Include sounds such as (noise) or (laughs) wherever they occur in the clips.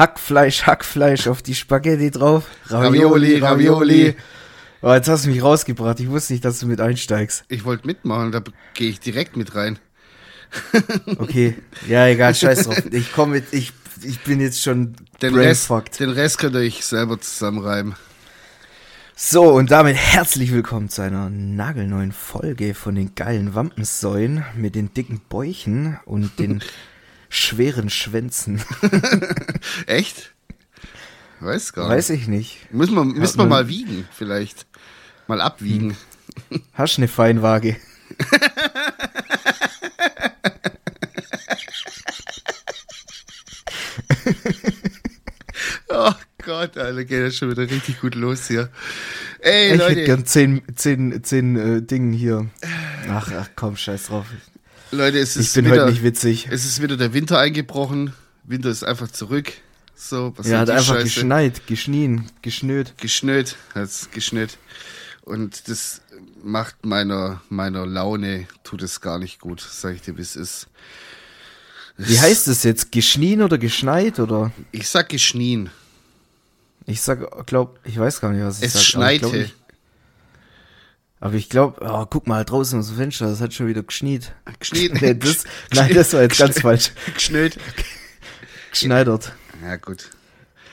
Hackfleisch, Hackfleisch auf die Spaghetti drauf. Ravioli, Ravioli. Oh, jetzt hast du mich rausgebracht. Ich wusste nicht, dass du mit einsteigst. Ich wollte mitmachen, da gehe ich direkt mit rein. (laughs) Okay, ja, egal, scheiß drauf. Ich komme mit, ich, ich bin jetzt schon Den Rest, den Rest könnt ihr euch selber zusammenreiben. So, und damit herzlich willkommen zu einer nagelneuen Folge von den geilen Wampensäulen mit den dicken Bäuchen und den (laughs) schweren Schwänzen. (laughs) Echt? Weiß gar Weiß nicht. ich nicht. Müssen wir, müssen wir mal wiegen, vielleicht. Mal abwiegen. Hast du eine Feinwaage? (laughs) Oh Gott, Alter, geht das schon wieder richtig gut los hier. Ey, Ich hätte Leute, gern zehn, zehn, zehn äh, Dingen hier. Ach, ach komm, scheiß drauf. Leute, es Ich ist bin wieder, heute nicht witzig. es ist wieder der Winter eingebrochen. Winter ist einfach zurück. So, was Ja, hat einfach Scheiße? geschneit, geschnien, geschnürt. Geschnürt, hat's geschnürt. Und das macht meiner, meiner Laune, tut es gar nicht gut, sag ich dir, wie es ist. Wie heißt es jetzt? Geschnien oder geschneit oder? Ich sag geschnien. Ich sag, glaub, ich weiß gar nicht, was ich Es sag. ich glaub schneite. nicht. Aber ich glaube, oh, guck mal draußen aus dem Fenster, das hat schon wieder geschniet. Geschnien. (laughs) Nee, das, (laughs) nein, das war jetzt ganz falsch. (laughs) Geschnürt. Geschneidert. Ja, gut.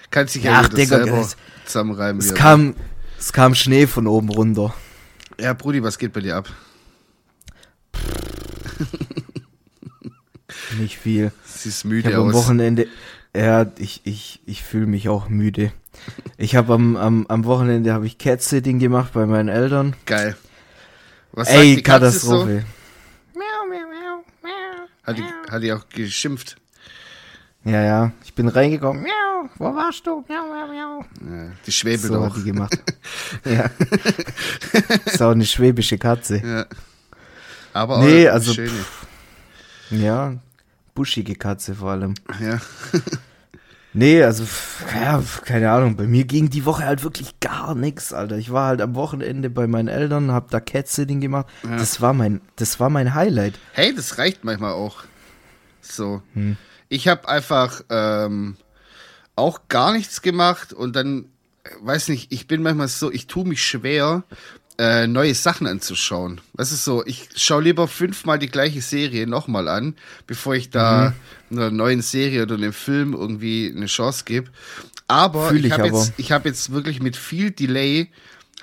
Kannst dich ja, Ja, Digga, selber es- zusammenreiben. Es kam, es kam Schnee von oben runter. Ja, Brudi, was geht bei dir ab? Nicht viel. Siehst Ich müde am aus. Wochenende, ja, ich, ich, ich fühle mich auch müde. Ich habe am, am, am Wochenende habe ich Cat-Sitting gemacht bei meinen Eltern. Geil. Was sagt Ey, die Katze so? Katastrophe. Hat die, hat die auch geschimpft? Ja, ja, ich bin reingekommen. Miau, wo warst du? Miau, miau, miau. Ja, die schwebelt So auch. hat die gemacht. (laughs) ja. Ist auch eine schwäbische Katze. Ja. Aber Nee, auch also, schöne. Ja, buschige Katze vor allem. Ja. (laughs) Nee, also, ja, keine Ahnung. Bei mir ging die Woche halt wirklich gar nichts, Alter. Ich war halt am Wochenende bei meinen Eltern, hab da Cat-Sitting gemacht. Ja. Das war mein, das war mein Highlight. Hey, das reicht manchmal auch. So. Hm. Ich habe einfach ähm, auch gar nichts gemacht und dann, weiß nicht, ich bin manchmal so, ich tue mich schwer, äh, neue Sachen anzuschauen. Das ist so, ich schaue lieber fünfmal die gleiche Serie nochmal an, bevor ich da Mhm. einer neuen Serie oder einem Film irgendwie eine Chance gebe. Aber Fühl ich ich habe jetzt, ich habe jetzt wirklich mit viel Delay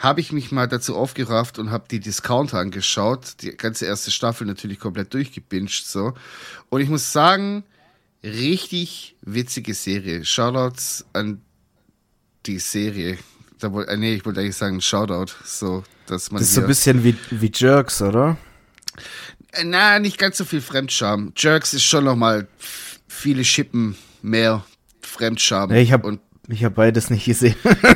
habe ich mich mal dazu aufgerafft und habe die Discounter angeschaut. Die ganze erste Staffel natürlich komplett durchgebinged so. Und ich muss sagen, richtig witzige Serie. Shoutouts an die Serie. Da wollte, äh, nee, ich wollte eigentlich sagen Shoutout, so, dass man Das ist so ein bisschen wie, wie Jerks, oder? Äh, Na, nicht ganz so viel Fremdscham. Jerks ist schon noch mal f- viele Schippen mehr Fremdscham. Ja, ich habe ich beides nicht gesehen.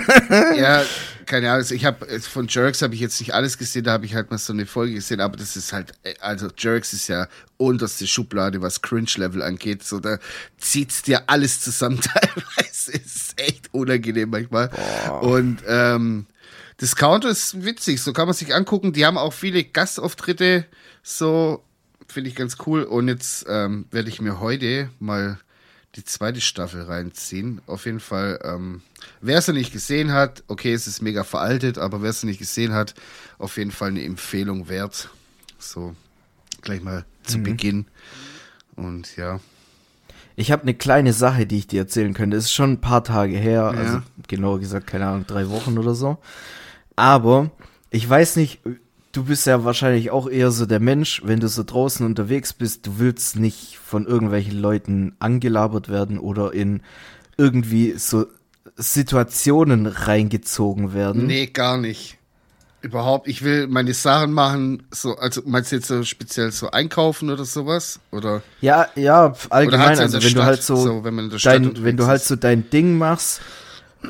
(laughs) ja, keine Ahnung. also Ich habe von Jerks habe ich jetzt nicht alles gesehen. Da habe ich halt mal so eine Folge gesehen. Aber das ist halt, äh, also Jerks ist ja unterste Schublade, was Cringe-Level angeht. So da zieht's dir alles zusammen. (laughs) Teilweise ist es echt unangenehm manchmal. Und ähm, Discounter ist witzig. So kann man sich angucken. Die haben auch viele Gastauftritte. So finde ich ganz cool. Und jetzt ähm, werde ich mir heute mal die zweite Staffel reinziehen. Auf jeden Fall, ähm, wer es noch nicht gesehen hat, okay, es ist mega veraltet, aber wer es noch nicht gesehen hat, auf jeden Fall eine Empfehlung wert. So, gleich mal zu Beginn. Und ja, Ich habe eine kleine Sache, die ich dir erzählen könnte. Es ist schon ein paar Tage her, Ja. also genauer gesagt, keine Ahnung, drei Wochen oder so. Aber ich weiß nicht, du bist ja wahrscheinlich auch eher so der Mensch, wenn du so draußen unterwegs bist, du willst nicht von irgendwelchen Leuten angelabert werden oder in irgendwie so Situationen reingezogen werden. nee, gar nicht. Überhaupt, ich will meine Sachen machen, so, also meinst du jetzt so speziell so einkaufen oder sowas? Oder, Ja, ja, allgemein, also wenn du Stadt, halt so, so, wenn dein, wenn du halt so dein Ding machst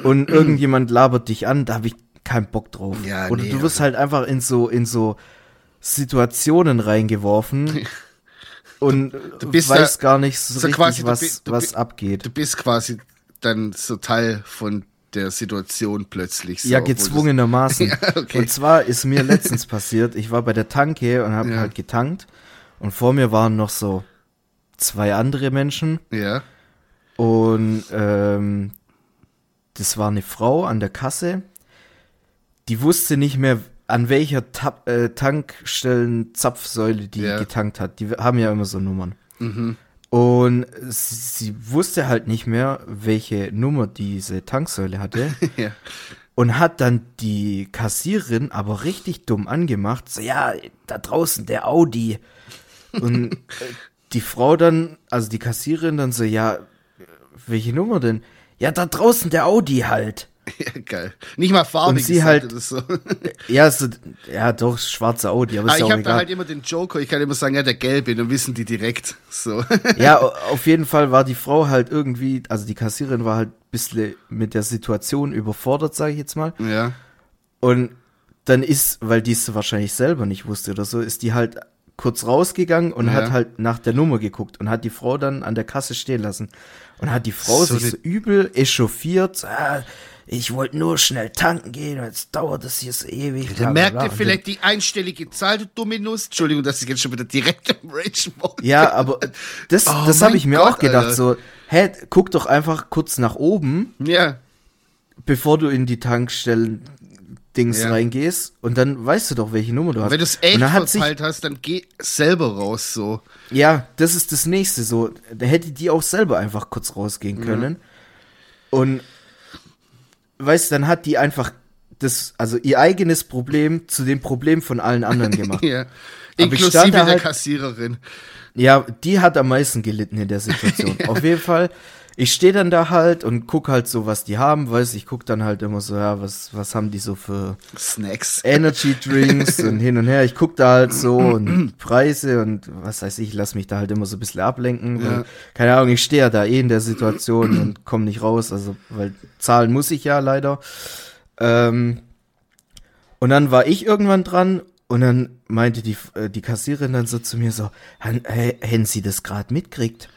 und irgendjemand labert dich an, da habe ich keinen Bock drauf. Ja, Oder nee, du wirst also- halt einfach in so in so Situationen reingeworfen (laughs) und Du bist weißt ja- gar nicht so, so richtig, quasi, du was bi- du was abgeht. du bist quasi dann so Teil von der Situation plötzlich. So, ja, gezwungenermaßen. (laughs) Ja, okay. Und zwar ist mir letztens (laughs) passiert, ich war bei der Tanke und habe Ja. halt getankt und vor mir waren noch so zwei andere Menschen Ja, Und ähm, das war eine Frau an der Kasse, die wusste nicht mehr, an welcher Ta äh, Tankstellen-Zapfsäule die Ja. getankt hat. Die haben ja immer so Nummern. Mhm. Und sie, sie wusste halt nicht mehr, welche Nummer diese Tanksäule hatte. (laughs) Ja. und hat dann die Kassierin aber richtig dumm angemacht. So, ja, da draußen der Audi. Und äh, die Frau dann, also die Kassierin dann so, ja, welche Nummer denn? Ja, da draußen der Audi halt. (laughs) ja, geil. Nicht mal farbig Und sie halt- so. (laughs) Ja, so, ja, doch, schwarze Audi, aber ist ich ja habe da halt immer den Joker, ich kann immer sagen, ja, der gelbe, dann wissen die direkt. So. (laughs) ja, au- auf jeden Fall war die Frau halt irgendwie, also die Kassierin war halt ein bisschen mit der Situation überfordert, sage ich jetzt mal. ja. Und dann ist, weil die es wahrscheinlich selber nicht wusste oder so, ist die halt kurz rausgegangen und Ja. hat halt nach der Nummer geguckt und hat die Frau dann an der Kasse stehen lassen. Und hat die Frau So sich so übel echauffiert. Ah, ich wollte nur schnell tanken gehen, jetzt dauert das hier so ewig. bla, merkt ihr vielleicht die einstellige Zahl, du dumme Nuss. Entschuldigung, dass ich jetzt schon wieder direkt (laughs) im Rage dann- Ja, aber das, Oh das habe ich mir Gott, auch gedacht. Alter. So, hä, guck doch einfach kurz nach oben, Ja. bevor du in die Tankstellen Dings Ja. reingehst und dann weißt du doch, welche Nummer du hast. Wenn du es echt dann verpeilt hast, dann geh selber raus, so. Ja, das ist das nächste so. Da hätte die auch selber einfach kurz rausgehen können. Und weißt, dann hat die einfach das, also ihr eigenes Problem zu dem Problem von allen anderen gemacht. (laughs) Ja. Inklusive der halt- Kassiererin. ja, die hat am meisten gelitten in der Situation. (laughs) Auf jeden Fall. Ich stehe dann da halt und guck halt so, was die haben, weiß ich guck dann halt immer so, ja, was, was haben die so für Snacks. Energy Drinks (laughs) und hin und her. Ich guck da halt so und Preise und was weiß ich, lass mich da halt immer so ein bisschen ablenken. Ja. Weil, keine Ahnung, ich stehe ja da eh in der Situation und komme nicht raus, also weil zahlen muss ich ja leider. Ähm, und dann war ich irgendwann dran und dann meinte die, äh, die Kassiererin dann so zu mir so, "Han- äh, hätten Sie das gerade mitkriegt?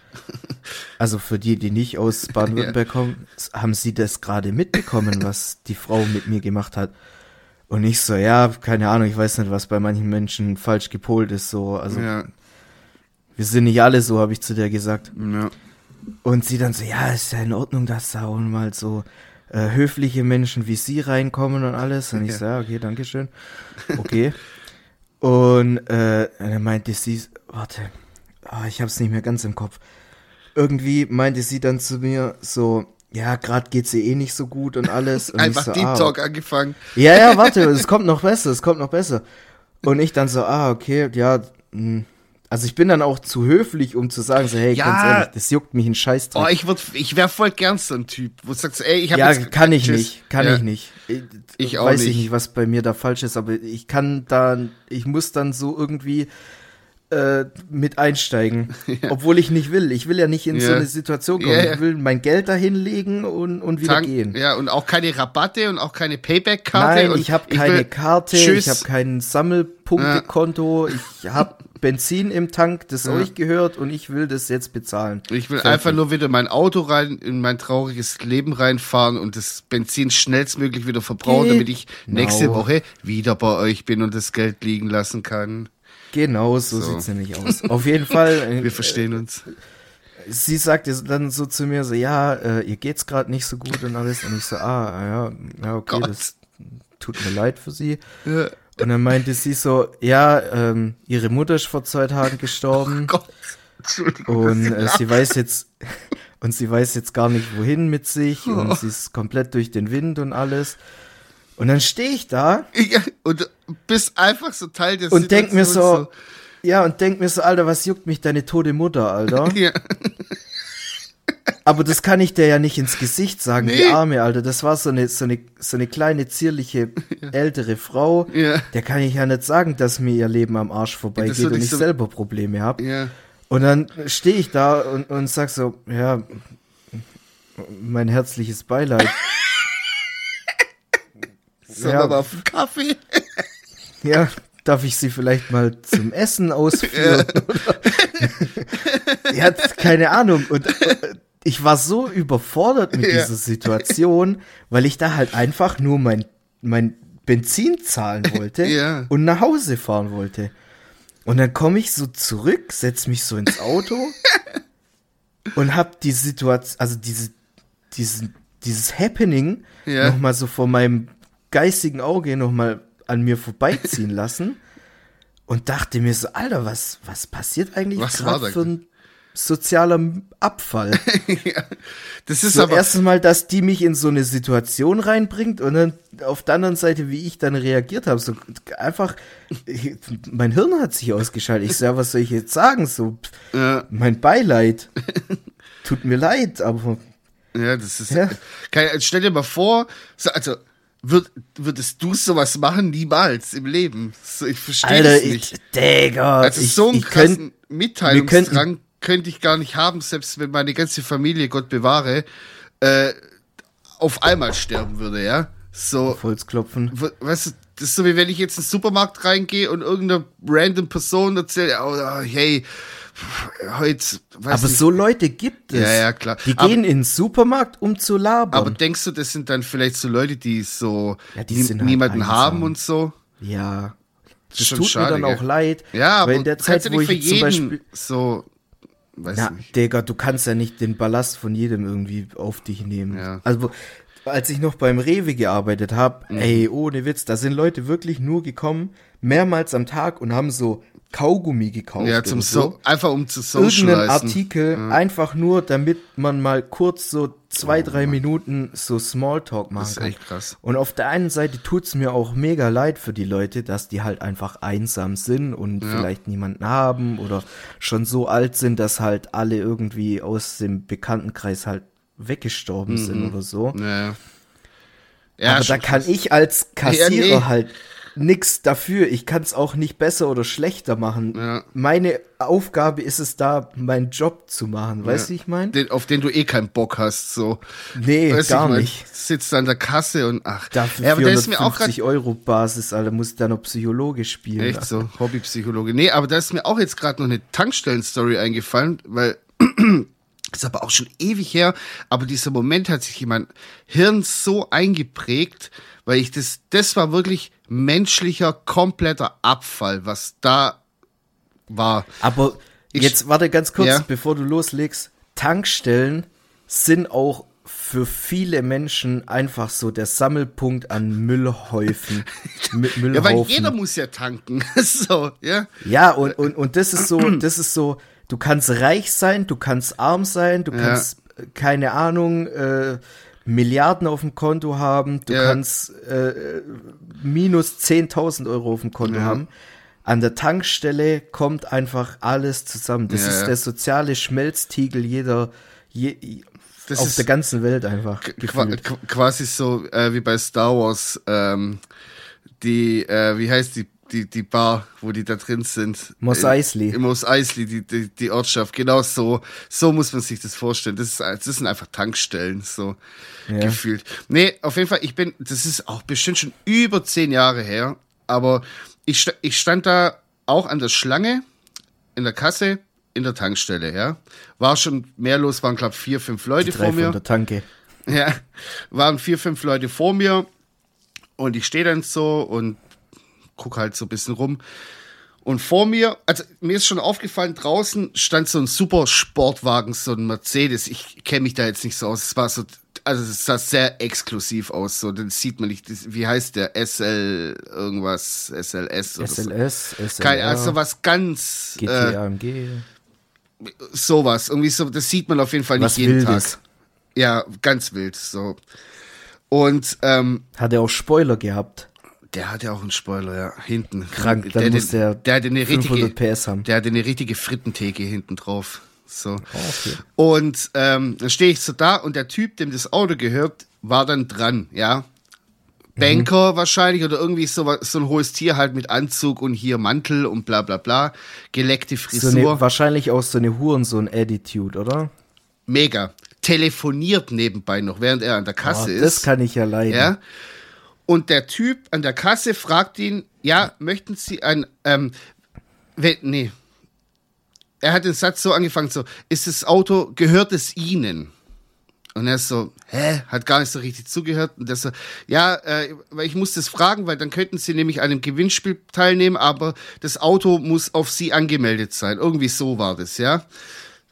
Also für die, die nicht aus Baden-Württemberg (laughs) kommen, haben Sie das gerade mitbekommen, (laughs) was die Frau mit mir gemacht hat? Und ich so, ja, keine Ahnung, ich weiß nicht, was bei manchen Menschen falsch gepolt ist, so, also Ja. wir sind nicht alle so, habe ich zu der gesagt. ja. Und sie dann so, ja, ist ja in Ordnung, dass da auch mal so äh, höfliche Menschen wie sie reinkommen und alles. Und ich Ja. so, ja, okay, danke schön. Okay. (laughs) und äh, dann meinte sie, warte, ah, ich hab's nicht mehr ganz im Kopf. Irgendwie meinte sie dann zu mir so, ja, gerade geht's ihr eh nicht so gut und alles. Und Einfach ich so, Deep ah, Talk angefangen. ja, ja, warte, es kommt noch besser, es kommt noch besser. Und ich dann so, ah, okay, ja, mh. also ich bin dann auch zu höflich, um zu sagen, so, hey, Ja. ganz ehrlich, das juckt mich ein Scheißdreck. Oh, ich würd, ich wäre voll gern so ein Typ, wo du sagst, ey, ich habe ja, jetzt kann ich Tschüss. nicht, kann ja. ich nicht. Ich, Ich auch weiß ich nicht. nicht, was bei mir da falsch ist, aber ich kann da, ich muss dann so irgendwie äh, mit einsteigen, (laughs) obwohl ich nicht will. Ich will ja nicht in so Ja. eine Situation kommen. Ja, ja. Ich will mein Geld dahin legen und, und wieder Tank- gehen. Ja, und auch keine Rabatte und auch keine Payback-Karte. Nein, ich habe keine Karte, Tschüss. ich habe kein Sammelpunktekonto, ich habe Benzin im Tank, das Ja. euch gehört und ich will das jetzt bezahlen. Ich will Fertig. einfach nur wieder mein Auto rein, in mein trauriges Leben reinfahren und das Benzin schnellstmöglich wieder verbrauchen, Genau. damit ich nächste Woche wieder bei euch bin und das Geld liegen lassen kann. Genau, so, So. sieht's nämlich aus. Auf jeden Fall. (laughs) äh, Wir verstehen uns. sie sagte dann so zu mir so, ja, äh, ihr geht's gerade nicht so gut und alles. Und ich so, ah, ja, ja, okay, Gott. das tut mir leid für sie. Ja. Und dann meinte sie so, ja, ähm, ihre Mutter ist vor zwei Tagen gestorben. Entschuldigung. und äh, sie weiß jetzt (laughs) und sie weiß jetzt gar nicht wohin mit sich Oh. und sie ist komplett durch den Wind und alles. Und dann stehe ich da Ja, und bist einfach so Teil der und denk mir so, Situation, ja, und denk mir so, Alter, was juckt mich deine tote Mutter, Alter? (laughs) Ja. Aber das kann ich dir ja nicht ins Gesicht sagen, die Nee. Arme, Alter. Das war so eine, so eine, so eine kleine, zierliche, ältere Frau. Ja. Der kann ich ja nicht sagen, dass mir ihr Leben am Arsch vorbeigeht und ich ich so- selber Probleme habe. Ja. Und dann stehe ich da und, und sag so, ja, mein herzliches Beileid. (laughs) Sollen Ja. auf den Kaffee? (laughs) Ja, darf ich sie vielleicht mal zum Essen (laughs) ausführen? (laughs) ja, keine Ahnung. Und äh, ich war so überfordert mit Ja. dieser Situation, weil ich da halt einfach nur mein, mein Benzin zahlen wollte Ja. und nach Hause fahren wollte. Und dann komme ich so zurück, setz mich so ins Auto und hab die Situation, also diese, diesen, dieses Happening Ja. nochmal so vor meinem geistigen Auge nochmal an mir vorbeiziehen lassen und dachte mir so, Alter, was, was passiert eigentlich Was war da? für ein sozialer Abfall? (laughs) ja. Das ist so aber. erstens mal, dass die mich in so eine Situation reinbringt und dann auf der anderen Seite, wie ich dann reagiert habe, so einfach, ich, mein Hirn hat sich ausgeschaltet. Ich sag, was soll ich jetzt sagen? So, Ja. mein Beileid. Tut mir leid, aber Ja, das ist. Ja. Kein, stell dir mal vor, so, also würd, würdest du sowas machen? Niemals im Leben. So, ich verstehe das ich, nicht. Digga, Also ich, so einen ich krassen könnt, Mitteilungsdrang könnte ich gar nicht haben, selbst wenn meine ganze Familie, Gott bewahre, äh, auf einmal sterben würde, ja. So, auf Holz klopfen. w- weißt du, das ist so wie wenn ich jetzt in den Supermarkt reingehe und irgendeine random Person erzählt, oh, hey, heute, Aber nicht, so Leute gibt es. Ja, ja, klar. Die Aber- gehen in den Supermarkt, um zu labern. Aber denkst du, das sind dann vielleicht so Leute, die so Ja, die nie- halt niemanden einsam. haben und so? ja. Das Schon tut schade, mir dann auch leid. Ja, aber in der Zeit, ja wo ich zum Beispiel. so, weiß Na, nicht. Digga, du kannst ja nicht den Ballast von jedem irgendwie auf dich nehmen. Ja. Also, als ich noch beim Rewe gearbeitet habe, Mhm. ey, ohne Witz, da sind Leute wirklich nur gekommen, mehrmals am Tag und haben so Kaugummi gekauft. Ja, zum oder so, einfach um zu Irgendeinen socialisen. Artikel, einfach nur, damit man mal kurz so zwei, drei Minuten so Smalltalk machen Oh Das ist kann. echt krass. Und auf der einen Seite tut's mir auch mega leid für die Leute, dass die halt einfach einsam sind und vielleicht niemanden haben oder schon so alt sind, dass halt alle irgendwie aus dem Bekanntenkreis halt weggestorben sind oder so. Ja. Mhm. Ja, Aber da kann krass. ich als Kassierer Ja, nee. halt nix dafür. Ich kann's auch nicht besser oder schlechter machen. Ja. Meine Aufgabe ist es da, meinen Job zu machen. Weißt du, wie ich meine? den, auf den du eh keinen Bock hast, so. Nee, Weißt gar ich mein, nicht. Sitzt an der Kasse und ach. Dafür ja, aber da ist mir auch gerade 450 Euro Basis, Alter, muss ich da noch Psychologe spielen. Echt so, Hobbypsychologe. Nee, aber da ist mir auch jetzt gerade noch eine Tankstellen-Story eingefallen, weil (clears throat) ist aber auch schon ewig her, aber dieser Moment hat sich in mein Hirn so eingeprägt, weil ich das, das war wirklich menschlicher, kompletter Abfall, was da war. Aber Ich- jetzt warte ganz kurz, Ja. bevor du loslegst. Tankstellen sind auch für viele Menschen einfach so der Sammelpunkt an Müllhäufen. (laughs) Mü- Müllhaufen. Ja, weil jeder muss ja tanken. (laughs) so, ja. Ja, und, und, und das ist so, das ist so, du kannst reich sein, du kannst arm sein, du Ja. kannst, äh, keine Ahnung, äh, Milliarden auf dem Konto haben, du Ja. kannst äh, minus 10.000 Euro auf dem Konto Ja. haben. An der Tankstelle kommt einfach alles zusammen. Das Ja, ist der soziale Schmelztiegel jeder, je, Das auf ist- der ganzen Welt einfach. Gefühlt. qu- quasi so äh, wie bei Star Wars, ähm, die, äh, wie heißt die, die, die Bar, wo die da drin sind? Mos In- Eisley. In Mos Eisley, die, die, die Ortschaft. Genau so, so muss man sich das vorstellen. Das, ist, das sind einfach Tankstellen, so Ja. gefühlt. Nee, auf jeden Fall, ich bin, das ist auch bestimmt schon über zehn Jahre her, aber ich, ich stand da auch an der Schlange in der Kasse in der Tankstelle, ja. War schon mehr los, waren, glaube vier, fünf Leute vor mir. von der Tanke. Ja, waren vier, fünf Leute vor mir und ich stehe dann so und guck halt so ein bisschen rum. Und vor mir, also mir ist schon aufgefallen, draußen stand so ein super Sportwagen, so ein Mercedes. Ich kenne mich da jetzt nicht so aus. Es war so, also es sah sehr exklusiv aus. So, dann sieht man nicht, wie heißt der? SL irgendwas, SLS oder so. SLS, SLR, Kein, also was ganz äh, GT-AMG. sowas. Irgendwie so, das sieht man auf jeden Fall nicht Was jeden Wildes. Tag. Ja, ganz wild. So. Und ähm, Hat er auch Spoiler gehabt. Der hat ja auch einen Spoiler, ja, hinten. Krank, dann muss der der hatte eine 500 richtige, PS haben. der hatte eine richtige Frittentheke hinten drauf. So. okay. Und ähm, dann stehe ich so da und der Typ, dem das Auto gehört, war dann dran, ja. Banker wahrscheinlich oder irgendwie so, so ein hohes Tier halt mit Anzug und hier Mantel und bla bla bla. Geleckte So Frisur. eine, wahrscheinlich auch so eine Hurensohn-Attitude, oder? Mega. Telefoniert nebenbei noch, während er an der Oh, Kasse ist. das kann ich ja leiden. Ja. Und der Typ an der Kasse fragt ihn, ja, möchten Sie ein, ähm, nee. Er hat den Satz so angefangen, so, ist das Auto, gehört es Ihnen? Und er ist so, hä, hat gar nicht so richtig zugehört. Und der so, ja, äh, weil ich muss das fragen, weil dann könnten Sie nämlich an einem Gewinnspiel teilnehmen, aber das Auto muss auf Sie angemeldet sein. Irgendwie so war das, ja.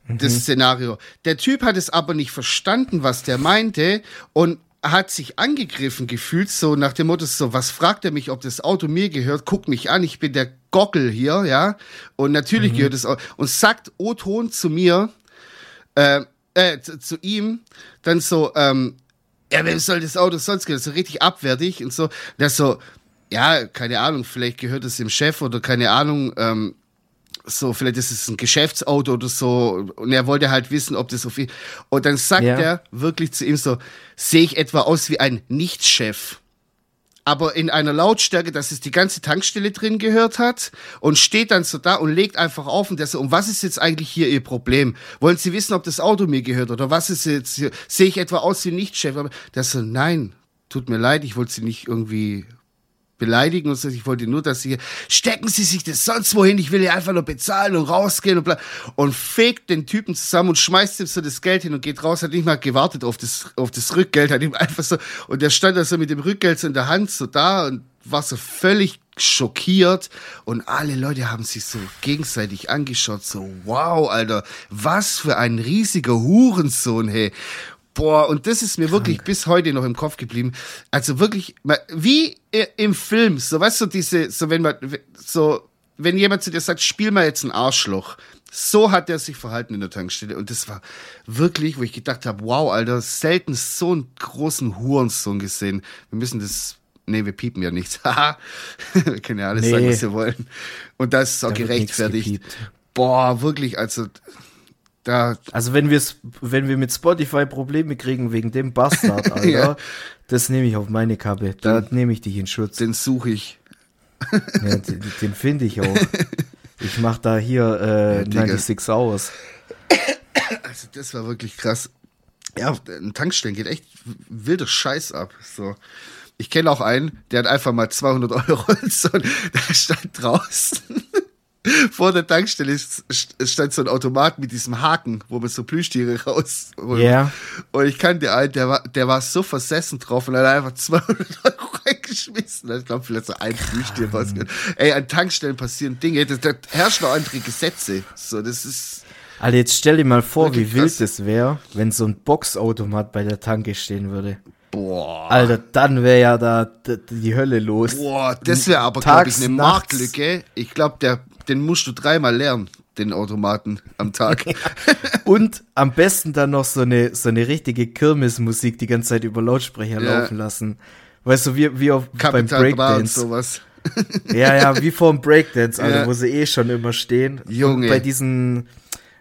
das Szenario. Der Typ hat es aber nicht verstanden, was der meinte und hat sich angegriffen gefühlt, so nach dem Motto, so, was fragt er mich, ob das Auto mir gehört, guckt mich an, ich bin der Gockel hier, ja, und natürlich gehört es auch, und sagt O-Ton zu mir, äh, äh, zu, zu ihm, dann so, ähm, ja, wem soll das Auto sonst gehören? So richtig abwertig und so. Der so, ja, keine Ahnung, vielleicht gehört es dem Chef oder keine Ahnung, ähm, so, vielleicht ist es ein Geschäftsauto oder so. Und er wollte halt wissen, ob das so viel. Und dann sagt Ja. er wirklich zu ihm so, sehe ich etwa aus wie ein Nicht-Chef? Aber in einer Lautstärke, dass es die ganze Tankstelle drin gehört hat und steht dann so da und legt einfach auf und der so, um was ist jetzt eigentlich hier Ihr Problem? Wollen Sie wissen, ob das Auto mir gehört oder was ist jetzt hier? Sehe ich etwa aus wie ein Nicht-Chef? Aber der so, nein, tut mir leid, ich wollte Sie nicht irgendwie beleidigen und so. Ich wollte nur, dass sie stecken Sie sich das sonst wohin. Ich will hier einfach nur bezahlen und rausgehen und bla. Und fegt den Typen zusammen und schmeißt ihm so das Geld hin und geht raus. Hat nicht mal gewartet auf das, auf das Rückgeld. Hat ihm einfach so, und der stand da so mit dem Rückgeld so in der Hand so da und war so völlig schockiert und alle Leute haben sich so gegenseitig angeschaut, so wow, Alter, was für ein riesiger Hurensohn, hey. Boah, und das ist mir wirklich bis heute noch im Kopf geblieben. Also wirklich, wie im Film, so weißt du, diese, so wenn man, so, wenn jemand zu dir sagt, spiel mal jetzt ein Arschloch. So hat er sich verhalten in der Tankstelle. Und das war wirklich, wo ich gedacht habe, wow, Alter, selten so einen großen Hurensohn gesehen. Wir müssen das, nee, wir piepen ja nichts. (laughs) Haha. wir können ja alles Nee. sagen, was wir wollen. Und das ist auch Da gerechtfertigt. Boah, wirklich, also, da, Also wenn wir wenn wir mit Spotify Probleme kriegen wegen dem Bastard, (laughs) Alter, Ja. das nehme ich auf meine Kappe. Da nehme ich dich in Schutz. den suche ich. (laughs) Ja, den den finde ich auch. (laughs) Ich mach da hier äh, Digga. 96 Hours. Also das war wirklich krass. Ja, ein Tankstellen geht echt wilder Scheiß ab. So. Ich kenne auch einen, der hat einfach mal 200 Euro und so, der stand draußen. Vor der Tankstelle stand so ein Automat mit diesem Haken, wo man so Plüschtiere raus. Ja. Und ich kannte einen, der war, der war so versessen drauf und hat einfach 200 Euro (laughs) reingeschmissen. Ich glaube, vielleicht so ein Plüschtier rausgehört. Ey, an Tankstellen passieren Dinge, da, da herrschen noch andere Gesetze. So, das ist. Alter, jetzt stell dir mal vor, wie wild krass. es wäre, wenn so ein Boxautomat bei der Tanke stehen würde. Boah. Alter, dann wäre ja da die Hölle los. Boah, das wäre aber, glaube ich, eine. Marktlücke. Ich glaube, der, den musst du dreimal lernen, den Automaten am Tag. (laughs) Und am besten dann noch so eine, so eine richtige Kirmesmusik die ganze Zeit über Lautsprecher Ja. laufen lassen. Weißt du, wie, wie auf, beim Breakdance. sowas. Ja, ja, wie vorm (laughs) Breakdance, Alter, Ja. wo sie eh schon immer stehen. Junge. Und bei diesen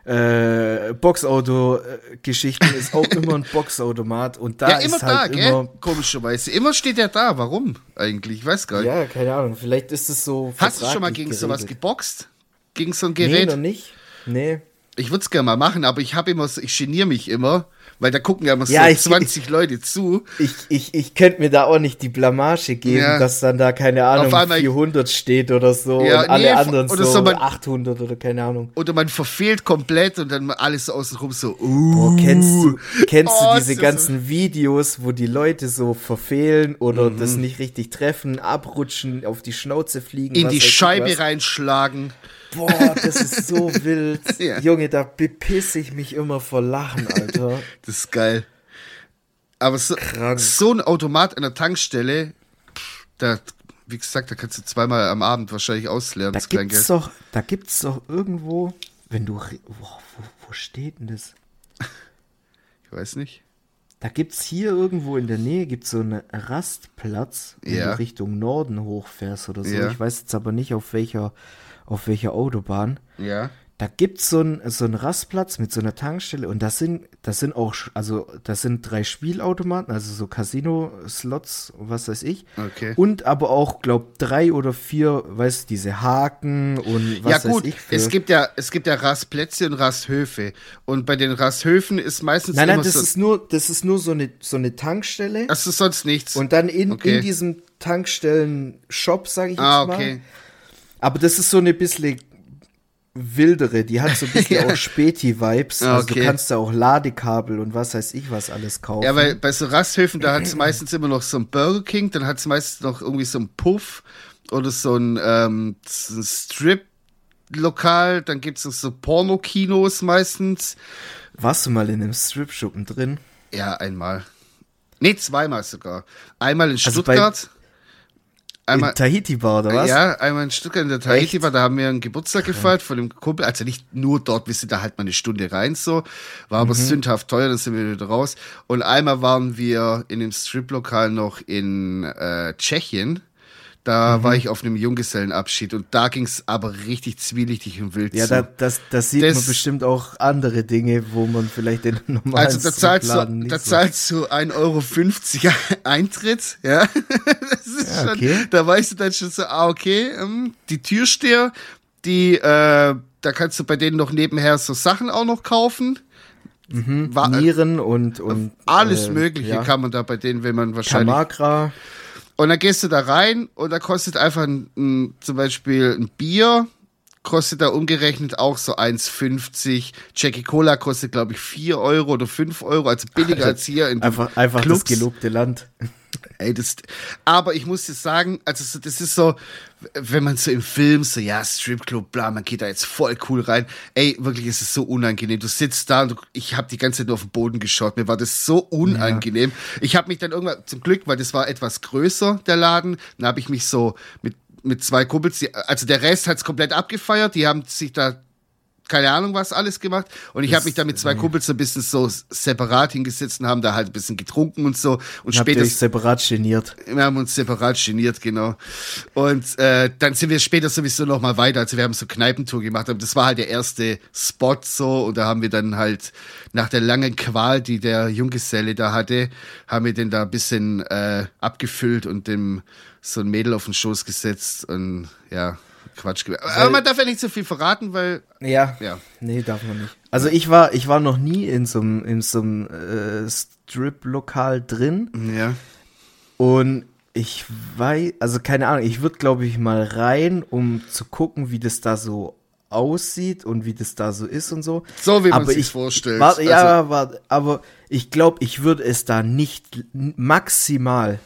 äh, Boxauto-Geschichten ist auch immer ein (laughs) Boxautomat und da ja, ist immer halt da, immer. gell? Komischerweise. Immer steht er da. Warum eigentlich? Ich weiß gar nicht. Ja, keine Ahnung, vielleicht ist es so. Hast du schon mal gegen sowas geboxt? Gegen so ein Nee, Gerät? noch nicht. Nee. ich würde es gerne mal machen, aber ich habe immer so, ich geniere mich immer, weil da gucken ja immer Ja, so ich- 20 Leute zu. Ich, ich, ich könnte mir da auch nicht die Blamage geben, Ja. dass dann da, keine Ahnung, einmal- 400 steht oder so Ja, und alle nee, anderen oder so, so man- 800 oder keine Ahnung. Oder man verfehlt komplett und dann alles so außenrum so, uh. Boah, kennst du, kennst Oh, du diese ganzen Videos, wo die Leute so verfehlen oder Mhm. das nicht richtig treffen, abrutschen, auf die Schnauze fliegen? in die ich Scheibe was? reinschlagen. Boah, das ist so (laughs) wild. Ja. Junge, da bepisse ich mich immer vor Lachen, Alter. Das ist geil. Aber so, so ein Automat an der Tankstelle, da, wie gesagt, da kannst du zweimal am Abend wahrscheinlich ausleeren, Da das gibt's Kleingeld. doch, da gibt's doch irgendwo, wenn du, boah, wo, wo steht denn das? Ich weiß nicht. Da gibt's hier irgendwo in der Nähe gibt's so einen Rastplatz, wenn Ja. du Richtung Norden hochfährst oder so. Ja. Ich weiß jetzt aber nicht auf welcher, auf welcher Autobahn. Ja. Da gibt's so einen so einen Rastplatz mit so einer Tankstelle und das sind das sind auch also das sind drei Spielautomaten, also so Casino Slots, was weiß ich. Okay. Und aber auch glaub drei oder vier, weißt du, diese Haken und was ja gut, weiß ich für es gibt ja, es gibt ja Rastplätze und Rasthöfe. Und bei den Rasthöfen ist meistens Nein, nein, das so, ist nur das ist nur so eine so eine Tankstelle. das ist sonst nichts. Und dann in, Okay. in diesem Tankstellen-Shop, sage ich jetzt ah, mal. Aber das ist so eine bisschen wildere, die hat so ein bisschen Ja. (laughs) auch Späti-Vibes. Ah, Also du okay. kannst da auch Ladekabel und was weiß ich was alles kaufen. Ja, weil bei so Rasthöfen, da hat es meistens immer noch so ein Burger King, dann hat es meistens noch irgendwie so ein Puff oder so ein, ähm, so ein Strip Strip-Lokal, dann gibt's noch so Porno-Kinos meistens. Warst du mal in einem Strip-Schuppen drin? Ja, einmal. Nee, zweimal sogar. Einmal in Also Stuttgart. Einmal, in Tahiti Bar, oder was? Ja, einmal in Stuttgart in der Tahiti war, da haben wir einen Geburtstag gefeiert von dem Kumpel. Also nicht nur dort, wir sind da halt mal eine Stunde rein so. War Mhm. aber sündhaft teuer, dann sind wir wieder raus. Und einmal waren wir in dem Strip-Lokal noch in äh, Tschechien. Da Mhm. war ich auf einem Junggesellenabschied und da ging's aber richtig zwielichtig und wild Ja, zu. da, das, das sieht Das- man bestimmt auch andere Dinge, wo man vielleicht den (laughs) normalen Also da zahlst, du, da so- zahlst du 1,50 Euro (laughs) Eintritt, ja. (laughs) Das ist Ja, schon, okay. Da weißt du dann schon so, ah, okay, ähm, die Türsteher, die, äh, da kannst du bei denen noch nebenher so Sachen auch noch kaufen. Wa- Nieren und, und alles äh, Mögliche ja. kann man da bei denen, wenn man wahrscheinlich. Kamagra. Und dann gehst du da rein und da kostet einfach ein, ein, zum Beispiel ein Bier, kostet da umgerechnet auch so 1,50. Jackie Cola kostet, glaube ich, 4 Euro oder 5 Euro, also billiger als hier in Einfach, einfach Clubs. das gelobte Land. Ey, das, aber ich muss dir sagen, also so, das ist so, wenn man so im Film so, ja, Stripclub, bla, man geht da jetzt voll cool rein. Ey, wirklich ist es so unangenehm. Du sitzt da und du, ich habe die ganze Zeit nur auf den Boden geschaut. Mir war das so unangenehm. Ich habe mich dann irgendwann, zum Glück, weil das war etwas größer, der Laden, dann habe ich mich so mit, mit zwei Kumpels, die, also der Rest hat's komplett abgefeiert, die haben sich da keine Ahnung was alles gemacht und ich habe mich da mit zwei Kumpels so ein bisschen so separat hingesetzt und haben da halt ein bisschen getrunken und so und später separat geniert? wir haben uns separat geniert, genau. Und äh, dann sind wir später sowieso noch mal weiter. Also wir haben so Kneipentour gemacht, aber das war halt der erste Spot so. Und da haben wir dann halt nach der langen Qual, die der Junggeselle da hatte, haben wir den da ein bisschen äh, abgefüllt und dem so ein Mädel auf den Schoß gesetzt und ja, Quatsch. gemacht. Aber man darf ja nicht so viel verraten, weil Ja. Ja. Nee, darf man nicht. Also ich war, ich war noch nie in so einem, in so einem äh, Strip-Lokal drin ja. und ich weiß, also keine Ahnung, ich würde glaube ich mal rein, um zu gucken, wie das da so aussieht und wie das da so ist und so. So wie man aber sich's ich, vorstellt. Also- ja, warte, aber ich glaube, ich würde es da nicht maximal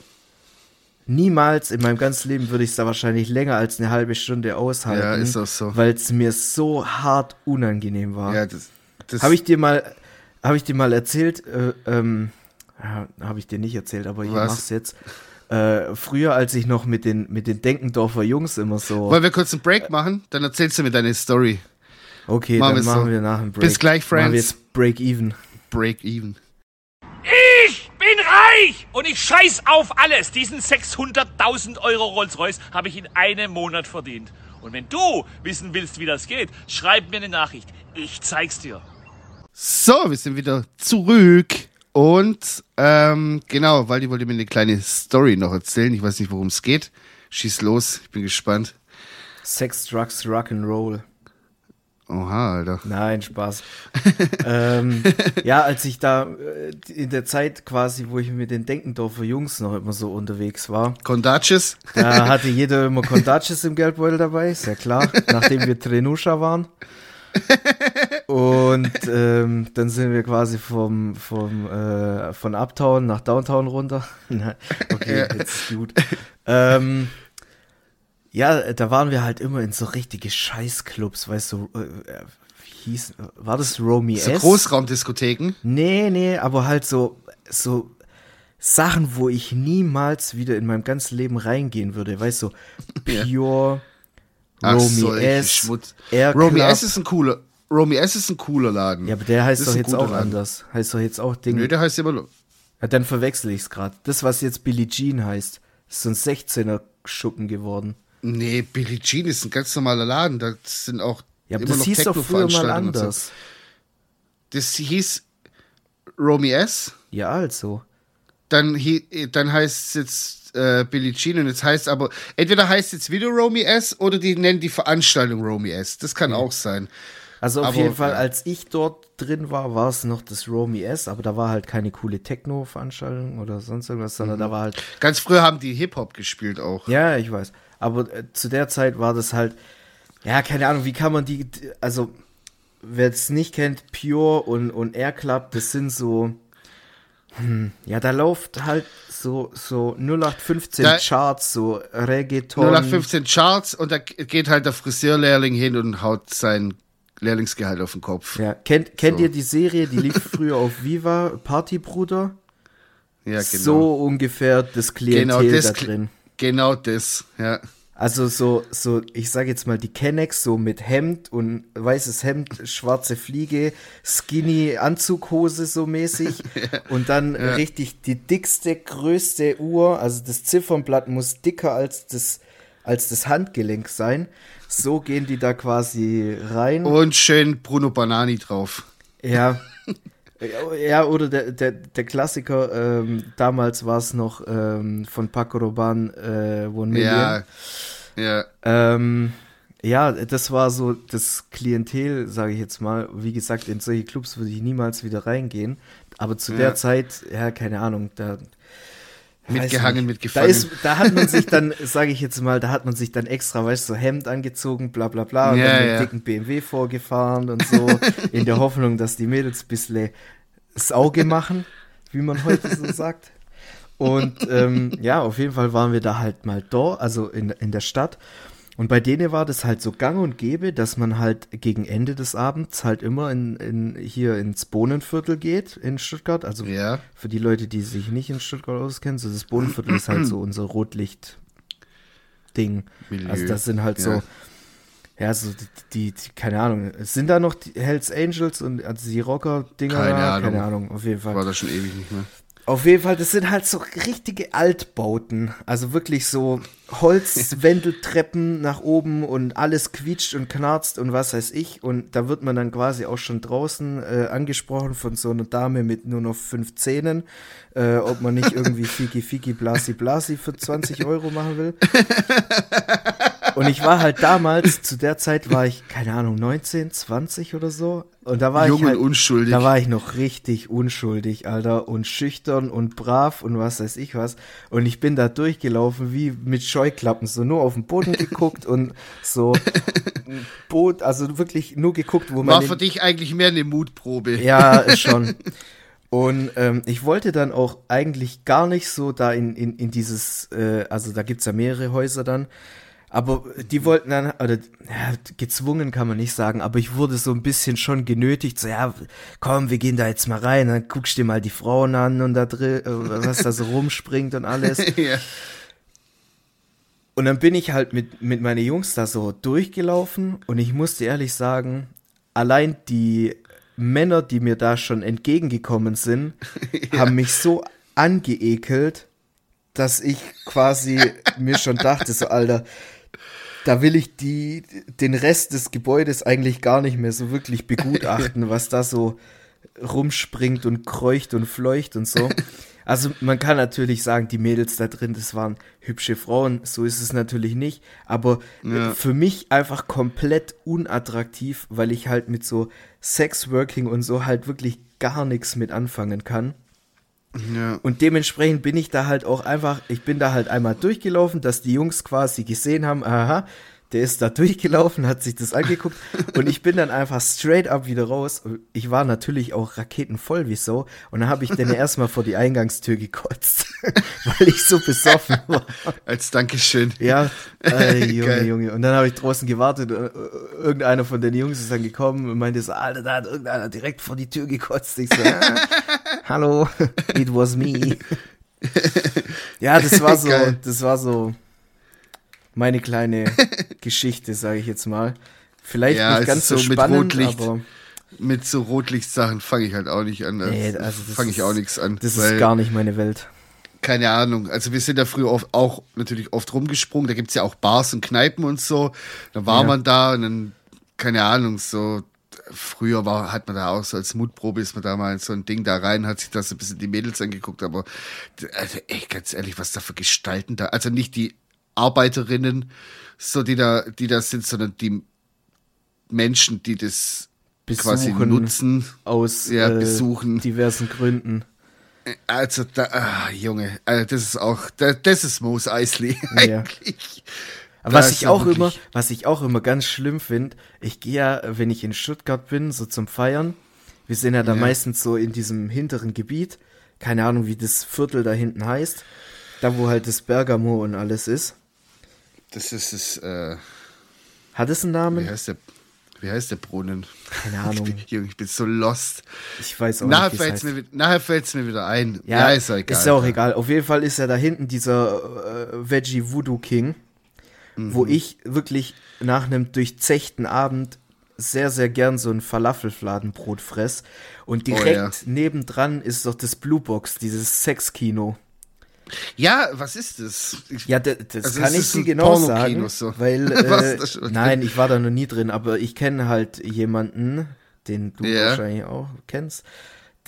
niemals in meinem ganzen Leben würde ich es da wahrscheinlich länger als eine halbe Stunde aushalten. Ja, ist auch so. Weil es mir so hart unangenehm war. Ja, das, das Habe ich dir mal, habe ich dir mal erzählt, äh, ähm, habe ich dir nicht erzählt, aber ich Was? mach's jetzt. Äh, früher, als ich noch mit den, mit den Denkendorfer Jungs immer so. Wollen wir kurz einen Break machen? Dann erzählst du mir deine Story. Okay, Machen dann machen so. wir nach dem Break. Bis gleich, Friends. Machen wir jetzt Break even. Break even. Ich bin reich und ich scheiß auf alles. Diesen 600.000 Euro Rolls-Royce habe ich in einem Monat verdient. Und wenn du wissen willst, wie das geht, schreib mir eine Nachricht. Ich zeig's dir. So, wir sind wieder zurück. Und ähm, genau, Waldi wollte mir eine kleine Story noch erzählen. Ich weiß nicht, worum es geht. Schieß los, ich bin gespannt. Sex, Drugs, Rock'n'Roll. Oha, Alter. Nein, Spaß. (laughs) ähm, ja, als ich da äh, in der Zeit quasi, wo ich mit den Denkendorfer Jungs noch immer so unterwegs war, Kondacis? da hatte jeder immer Kondacis im Geldbeutel dabei, ist ja klar, nachdem wir Trenusha waren. Und ähm, dann sind wir quasi vom, vom äh, von Uptown nach Downtown runter. (laughs) Nein, okay, jetzt ist gut. Ähm, ja, da waren wir halt immer in so richtige Scheißclubs, weißt du, äh, wie hieß, war das Romy So S? Großraumdiskotheken. Nee, nee, aber halt so, so Sachen, wo ich niemals wieder in meinem ganzen Leben reingehen würde. Weißt du, (laughs) Pure, Ach, Romy S, Schmutz. Air Romy Club. S ist ein cooler. Romy S ist ein cooler Laden. Ja, aber der heißt doch jetzt auch Laden. anders. Heißt doch jetzt auch Ding. Nö, der heißt immer ja, dann verwechsel ich es gerade. Das, was jetzt Billie Jean heißt, ist so ein 16er Schuppen geworden. Nee, Billie Jean ist ein ganz normaler Laden. Da sind auch Ja, aber immer das noch hieß doch früher mal Techno-Veranstaltungen und so. anders. Das hieß Romy S. Ja, also. dann, dann heißt es jetzt äh, Billie Jean und jetzt heißt aber, entweder heißt es jetzt wieder Romy S oder die nennen die Veranstaltung Romy S. Das kann auch sein. Also auf Aber, jeden Fall, als ich dort drin war, war es noch das Romy S, aber da war halt keine coole Techno-Veranstaltung oder sonst irgendwas, sondern da war halt Ganz früher haben die Hip-Hop gespielt auch. Ja, ich weiß. Aber äh, zu der Zeit war das halt, ja, keine Ahnung, wie kann man die, also, wer es nicht kennt, Pure und, und Air Club, das sind so, Ja, da läuft halt so, so 0815 Da- Charts, so Reggaeton. 0815 Charts und da geht halt der Friseurlehrling hin und haut sein Lehrlingsgehalt auf den Kopf. Ja, kennt, kennt So. ihr die Serie, die lief (laughs) früher auf Viva, Partybruder? Ja, genau. So ungefähr das Klientel genau das, da drin. Genau das, ja. Also so, so, ich sage jetzt mal die Kennex so mit Hemd und weißes Hemd, schwarze Fliege, skinny Anzughose so mäßig (laughs) und dann richtig die dickste, größte Uhr, also das Ziffernblatt muss dicker als das, als das Handgelenk sein. So gehen die da quasi rein. Und schön Bruno Banani drauf. Ja. (laughs) Ja, oder der, der, der Klassiker, ähm, damals war es noch ähm, von Paco Rabanne, äh, One Million. Ja, ja. Ähm, ja, das war so das Klientel, sage ich jetzt mal. Wie gesagt, in solche Clubs würde ich niemals wieder reingehen. Aber zu Ja. der Zeit, ja, keine Ahnung, da. Mitgehangen, mitgefangen. Da, ist, da hat man sich dann, (laughs) sage ich jetzt mal, da hat man sich dann extra, weißt du, so Hemd angezogen, bla bla bla, und Ja, dann mit ja. dicken BMW vorgefahren und so, in der (laughs) Hoffnung, dass die Mädels ein bisschen das Auge machen, wie man heute so sagt. Und ähm, ja, auf jeden Fall waren wir da halt mal da, also in, in der Stadt. Und bei denen war das halt so gang und gäbe, dass man halt gegen Ende des Abends halt immer in, in, hier ins Bohnenviertel geht in Stuttgart. Also Ja. für die Leute, die sich nicht in Stuttgart auskennen, so das Bohnenviertel ist halt so (clears throat) unser Rotlicht-Ding. Also das sind halt Ja. so, ja, so die, die, die, keine Ahnung, sind da noch die Hells Angels und also die Rocker-Dinger? Keine da? Ahnung. Keine Ahnung, auf jeden Fall. War das schon ewig nicht mehr. Auf jeden Fall, das sind halt so richtige Altbauten. Also wirklich so Holzwendeltreppen (laughs) nach oben und alles quietscht und knarzt und was weiß ich. Und da wird man dann quasi auch schon draußen äh, angesprochen von so einer Dame mit nur noch fünf Zähnen, äh, ob man nicht irgendwie (laughs) Fiki Fiki Blasi Blasi für 20 Euro machen will. (laughs) Und ich war halt damals, zu der Zeit war ich, keine Ahnung, 19, 20 oder so. Und da war Jung ich halt, unschuldig. Da war ich noch richtig unschuldig, Alter, und schüchtern und brav und was weiß ich was. Und ich bin da durchgelaufen wie mit Scheuklappen, so nur auf den Boden geguckt und so Boot, also wirklich nur geguckt, wo man War für dich eigentlich mehr eine Mutprobe. ja, schon. Und ähm, ich wollte dann auch eigentlich gar nicht so da in, in, in dieses, äh, also da gibt's ja mehrere Häuser dann, aber die wollten dann, oder ja, gezwungen kann man nicht sagen, aber ich wurde so ein bisschen schon genötigt, so ja, komm, wir gehen da jetzt mal rein, dann guckst du dir mal die Frauen an und da drin, äh, was da so rumspringt und alles. (laughs) ja. Und dann bin ich halt mit, mit meinen Jungs da so durchgelaufen und ich musste ehrlich sagen, allein die Männer, die mir da schon entgegengekommen sind, (laughs) haben mich so angeekelt, dass ich quasi mir schon dachte, so Alter, da will ich die, den Rest des Gebäudes eigentlich gar nicht mehr so wirklich begutachten, was da so rumspringt und kreucht und fleucht und so. Also man kann natürlich sagen, die Mädels da drin, das waren hübsche Frauen, so ist es natürlich nicht, aber Ja. für mich einfach komplett unattraktiv, weil ich halt mit so Sexworking und so halt wirklich gar nichts mit anfangen kann. Ja. Und dementsprechend bin ich da halt auch einfach, ich bin da halt einmal durchgelaufen, dass die Jungs quasi gesehen haben, aha, der ist da durchgelaufen, hat sich das angeguckt (laughs) und ich bin dann einfach straight up wieder raus. Ich war natürlich auch raketenvoll wie so und dann habe ich dann erstmal vor die Eingangstür gekotzt, (laughs) weil ich so besoffen war. Als Dankeschön. Ja, (laughs) äh, Junge, Geil. Junge. Und dann habe ich draußen gewartet. äh, Irgendeiner von den Jungs ist dann gekommen und meinte so, Alter, da hat irgendeiner direkt vor die Tür gekotzt. Ich so, ah, hallo, it was me. ja, das war so, Geil. das war so meine kleine (laughs) Geschichte, sage ich jetzt mal. Vielleicht Ja, nicht es ganz so so mit spannend, Rotlicht. aber Mit so Rotlichtsachen fange ich halt auch nicht an. nee, also das fange ich auch nichts an. Das ist gar nicht meine Welt. keine Ahnung. Also wir sind da früher oft, auch natürlich oft rumgesprungen. Da gibt's ja auch Bars und Kneipen und so. Da war Ja. man da und dann, keine Ahnung, so früher war, hat man da auch so als Mutprobe ist man da mal in so ein Ding da rein, hat sich da so ein bisschen die Mädels angeguckt, aber also echt ganz ehrlich, was da für Gestalten da, also nicht die Arbeiterinnen, so die da, die da sind, sondern die Menschen, die das quasi Besuchen nutzen. aus Ja, äh, besuchen. diversen Gründen. Also, da, ah, Junge, also das ist auch, da, das ist Moos Eisley Ja. eigentlich. Da was ich ja auch immer, was ich auch immer ganz schlimm finde, ich gehe ja, wenn ich in Stuttgart bin, so zum Feiern, wir sind ja da Ja. meistens so in diesem hinteren Gebiet, keine Ahnung, wie das Viertel da hinten heißt. Da, wo halt das Bergamo und alles ist. Das ist es, äh, Hat es einen wie Namen? heißt der, wie heißt der Brunnen? Keine (laughs) Ahnung. Ich bin, Junge, ich bin so lost. Ich weiß auch Nachher nicht, wie es fällt heißt. mir, nachher fällt's mir wieder ein. Ja, ist ja egal. Ist ja auch egal. Auf jeden Fall ist ja da hinten dieser äh, Veggie Voodoo King, Mhm. wo ich wirklich nach einem durchzechten Abend sehr, sehr gern so ein Falafelfladenbrot fress. Und direkt Oh ja. nebendran ist doch das Blue Box, dieses Sexkino. Ja, was ist das? Ich, Ja, d- das Also kann ich dir genau sagen, so. (laughs) weil äh, das nein, ich war da noch nie drin, aber ich kenne halt jemanden, den du Ja. wahrscheinlich auch kennst,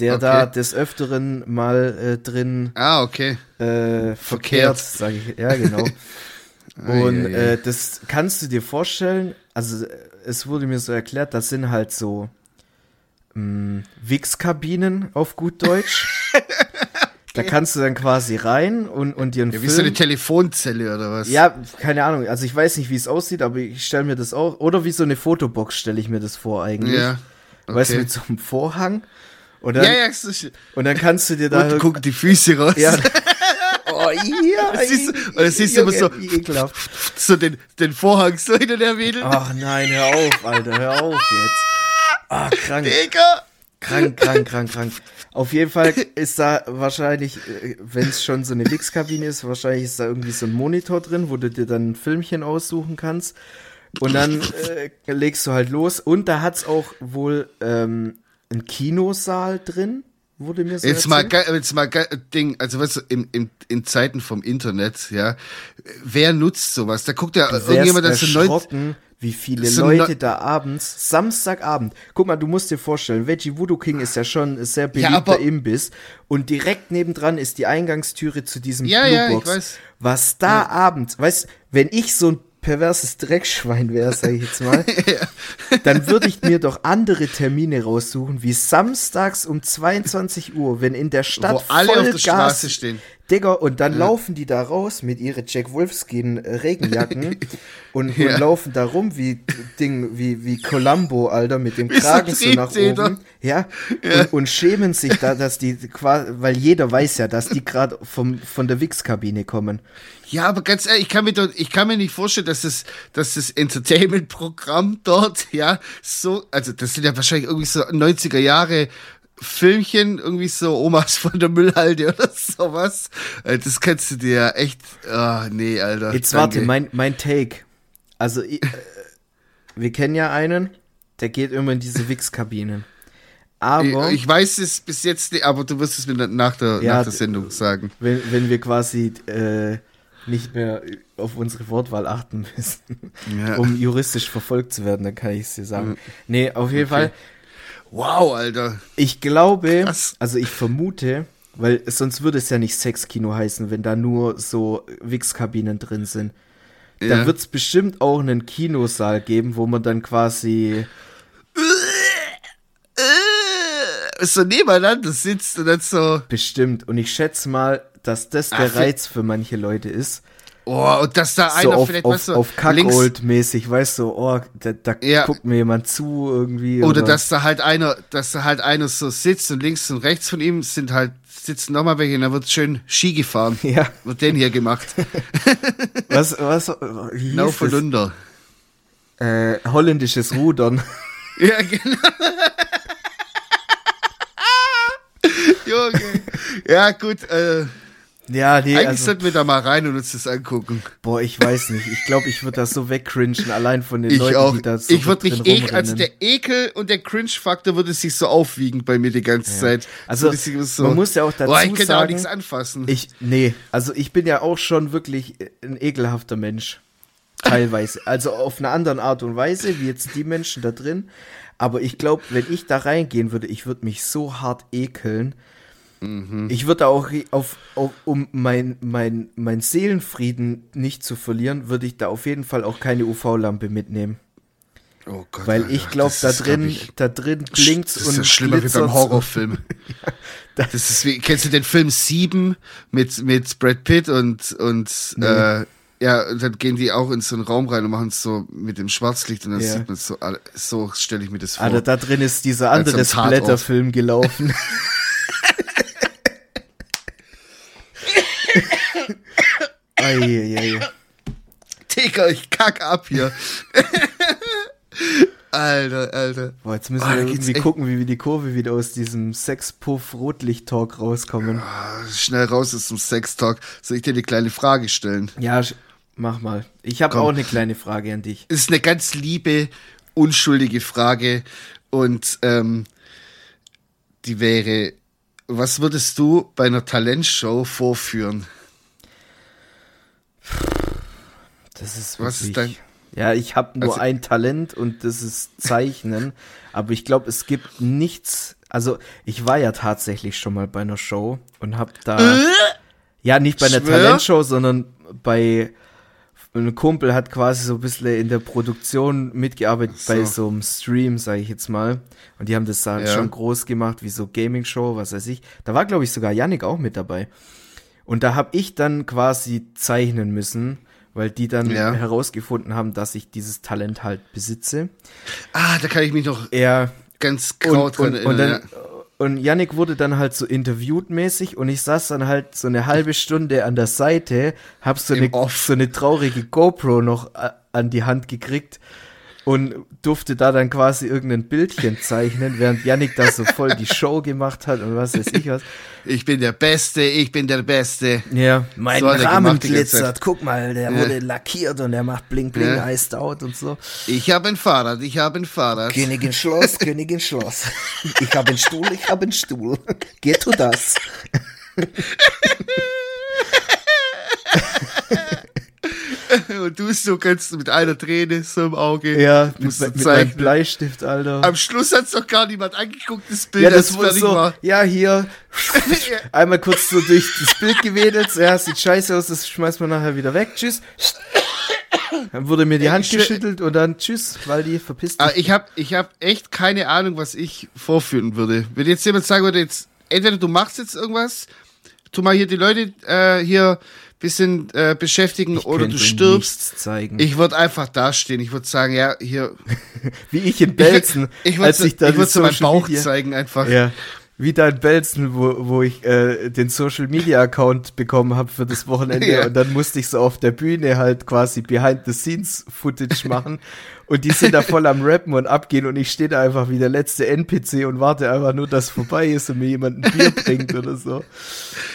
der Okay. da des Öfteren mal äh, drin ah, okay. äh, verkehrt, Verkehrt. sage ich. Ja, genau. (laughs) Und äh, das kannst du dir vorstellen, also es wurde mir so erklärt, das sind halt so mh, Wix-Kabinen auf gut Deutsch. (laughs) Da kannst du dann quasi rein und, und dir einen Ja, wie Film... so eine Telefonzelle oder was? Ja, keine Ahnung. Also ich weiß nicht, wie es aussieht, aber ich stelle mir das auch. Oder wie so eine Fotobox stelle ich mir das vor eigentlich. Ja. Weißt du, okay. mit so einem Vorhang. Und dann, ja, ja, so, und und dann kannst du dir da. dann gucken die Füße raus. ja, (laughs) oh, ja, siehst du- und siehst du immer so- wie ekelhaft. (laughs) so den, den Vorhang so hinter der Wedel. Ach nein, hör auf, Alter, hör auf jetzt. Ah, krank, Digga! Krank, krank, krank, krank. Auf jeden Fall ist da wahrscheinlich, wenn es schon so eine Wix-Kabine ist, wahrscheinlich ist da irgendwie so ein Monitor drin, wo du dir dann ein Filmchen aussuchen kannst. Und dann äh, legst du halt los. Und da hat's auch wohl ähm, einen Kinosaal drin, wurde mir so Jetzt mal, erzählt. ge- jetzt mal Ding, also weißt du, in, in, in Zeiten vom Internet, ja, wer nutzt sowas? Da guckt ja Du irgendjemand, das so neun, erschrocken, wie viele Leute da abends, Samstagabend, guck mal, du musst dir vorstellen, Veggie Voodoo King ist ja schon ein sehr Ja, beliebter aber- Imbiss und direkt nebendran ist die Eingangstüre zu diesem Ja, Blue ja, ich Box. weiß. Was da abends, weißt, wenn ich so ein perverses Dreckschwein wäre, sag ich jetzt mal, (laughs) dann würde ich mir doch andere Termine raussuchen, wie samstags um 22 Uhr, wenn in der Stadt Wo alle auf der Vollgas- Straße stehen. Digga, und dann laufen die da raus mit ihre Jack Wolfskin äh, Regenjacken (laughs) und, Ja. und laufen da rum wie Ding, wie, wie Columbo, Alter, mit dem Wie Kragen so nach oben. Ja, Und, und schämen sich da, dass die quasi, weil jeder weiß ja, dass die gerade vom von der Wix-Kabine kommen. Ja, aber ganz ehrlich, ich kann mir, doch, ich kann mir nicht vorstellen, dass das, dass das Entertainment-Programm dort, ja, so, also das sind ja wahrscheinlich irgendwie so 90er Jahre Filmchen, irgendwie so Omas von der Müllhalde (laughs) oder sowas. Äh, Das kannst du dir ja echt, ah, nee, Alter. Jetzt danke. warte, mein, mein Take. Also, ich, äh, wir kennen ja einen, der geht immer in diese Wix-Kabinen. Aber. Ich, ich weiß es bis jetzt nicht, aber du wirst es mir nach der, Ja, nach der Sendung sagen. wenn, wenn wir quasi äh, nicht mehr auf unsere Wortwahl achten müssen, Ja. um juristisch verfolgt zu werden, dann kann ich es dir sagen. Nee, auf jeden Okay. Fall, Wow, Alter. ich glaube, Krass. also ich vermute, weil sonst würde es ja nicht Sexkino heißen, wenn da nur so Wix-Kabinen drin sind. Da Ja. wird es bestimmt auch einen Kinosaal geben, wo man dann quasi so nebeneinander sitzt und dann so, bestimmt. Und ich schätze mal, dass das der für- Reiz für manche Leute ist. Oh, und dass da so einer auf, vielleicht, auf, weißt du, auf Kackold-mäßig, weißt du, oh, da, da Ja. guckt mir jemand zu irgendwie. Oder dass da halt einer, dass da halt einer so sitzt und links und rechts von ihm sind halt, sitzen nochmal welche und da wird schön Ski gefahren. (laughs) Ja, Wird den hier gemacht. (laughs) was, was, No das? Verlunder. Äh, holländisches Rudern. (laughs) Ja, genau. Junge. Ja, gut, äh, ja, nee, eigentlich also, sollten wir da mal rein und uns das angucken. boah, ich weiß nicht. Ich glaube, ich würde das so wegcringen, allein von den Ich Leuten, auch. die da so ich würde mich ekel, also der Ekel und der Cringe-Faktor würde sich so aufwiegen bei mir die ganze Zeit. Also, so, man muss ja auch dazu Boah, ich könnte auch nichts anfassen. Ich, nee, also ich bin ja auch schon wirklich ein ekelhafter Mensch. Teilweise. Also auf eine andere Art und Weise, wie jetzt die Menschen da drin. Aber ich glaube, wenn ich da reingehen würde, ich würde mich so hart ekeln. Mhm. Ich würde auch auf, auf um mein, mein, mein Seelenfrieden nicht zu verlieren, würde ich da auf jeden Fall auch keine UV-Lampe mitnehmen. oh Gott, Weil ich glaube, da glaub drin, ich, da drin blinkt's Das ist und ja schlimmer wie beim Horrorfilm. das- (laughs) (laughs) Das ist wie, kennst du den Film Sieben mit, mit Brad Pitt und, und, äh, ja, und dann gehen die auch in so einen Raum rein und machen es so mit dem Schwarzlicht und dann Ja. sieht man so, alle- so stelle ich mir das vor. Alter, da drin ist dieser andere. Splatterfilm gelaufen. (laughs) Eieiei. Digga, ich kack ab hier. (laughs) Alter, Alter. Boah, jetzt müssen Ah, wir irgendwie echt- gucken, wie wir die Kurve wieder aus diesem Sexpuff-Rotlicht-Talk rauskommen. Ah, Schnell raus aus dem Sex-Talk. Soll ich dir eine kleine Frage stellen? Ja, mach mal. Ich habe auch eine kleine Frage an dich. ist eine ganz liebe, unschuldige Frage und ähm, die wäre, was würdest du bei einer Talentshow vorführen? Das ist Was ist wirklich- Ja, ich habe nur Also- ein Talent und das ist Zeichnen. (laughs) aber ich glaube, es gibt nichts. Also, ich war ja tatsächlich schon mal bei einer Show und habe da. Ja, nicht bei einer Schwör? Talentshow, sondern bei. Ein Kumpel hat quasi so ein bisschen in der Produktion mitgearbeitet So. bei so einem Stream, sage ich jetzt mal. Und die haben das da Ja. schon groß gemacht, wie so Gaming-Show, was weiß ich. Da war, glaube ich, sogar Yannick auch mit dabei. Und da habe ich dann quasi zeichnen müssen, weil die dann Ja. herausgefunden haben, dass ich dieses Talent halt besitze. Ah, da kann ich mich noch Er ganz grau und, dran und, erinnern. und, dann, ja. und Yannick wurde dann halt so interviewt mäßig und ich saß dann halt so eine halbe Stunde an der Seite, hab so Im eine, Off. so eine traurige GoPro noch a- an die Hand gekriegt und durfte da dann quasi irgendein Bildchen zeichnen, während Yannick da so voll die Show gemacht hat und was weiß ich was. Ich bin der Beste, ich bin der Beste. Ja, mein So er Rahmen glitzert. Guck mal, der Ja. wurde lackiert und der macht bling bling, Ja. iced out und so. Ich habe ein Fahrrad, ich habe ein Fahrrad. Königin Schloss, (laughs) Königin Schloss. Ich habe einen Stuhl, ich habe einen Stuhl. Geh tu das. (laughs) (laughs) Und du so kannst mit einer Träne so im Auge. Ja, mit, mit meinem. Bleistift, Alter. Am Schluss hat's doch gar niemand angeguckt, das Bild, ja, das wurde so, war. ja, hier, (laughs) (laughs) einmal kurz so durch das Bild gewedelt, ja, sieht scheiße aus, das schmeißt man nachher wieder weg, tschüss. Dann wurde mir die Hand Ich schwör- geschüttelt und dann tschüss, weil die verpisst Aber dich. ich habe ich hab echt keine Ahnung, was ich vorführen würde. Wenn jetzt jemand sagen würde, jetzt, entweder du machst jetzt irgendwas, tu mal hier die Leute äh, hier bisschen äh, beschäftigen Ich oder du stirbst. Ich würde einfach dastehen. Ich würde sagen, ja, hier. (laughs) Wie ich in Belzen, (laughs) Ich als würde ich ich so meinen Bauch Media- zeigen einfach. Ja. Wie da in Belzen, wo, wo ich äh, den Social Media Account bekommen habe für das Wochenende (laughs) Ja. und dann musste ich so auf der Bühne halt quasi Behind the Scenes Footage machen und die sind da voll am Rappen und abgehen und ich stehe da einfach wie der letzte NPC und warte einfach nur, dass vorbei ist und mir jemand ein Bier bringt oder so.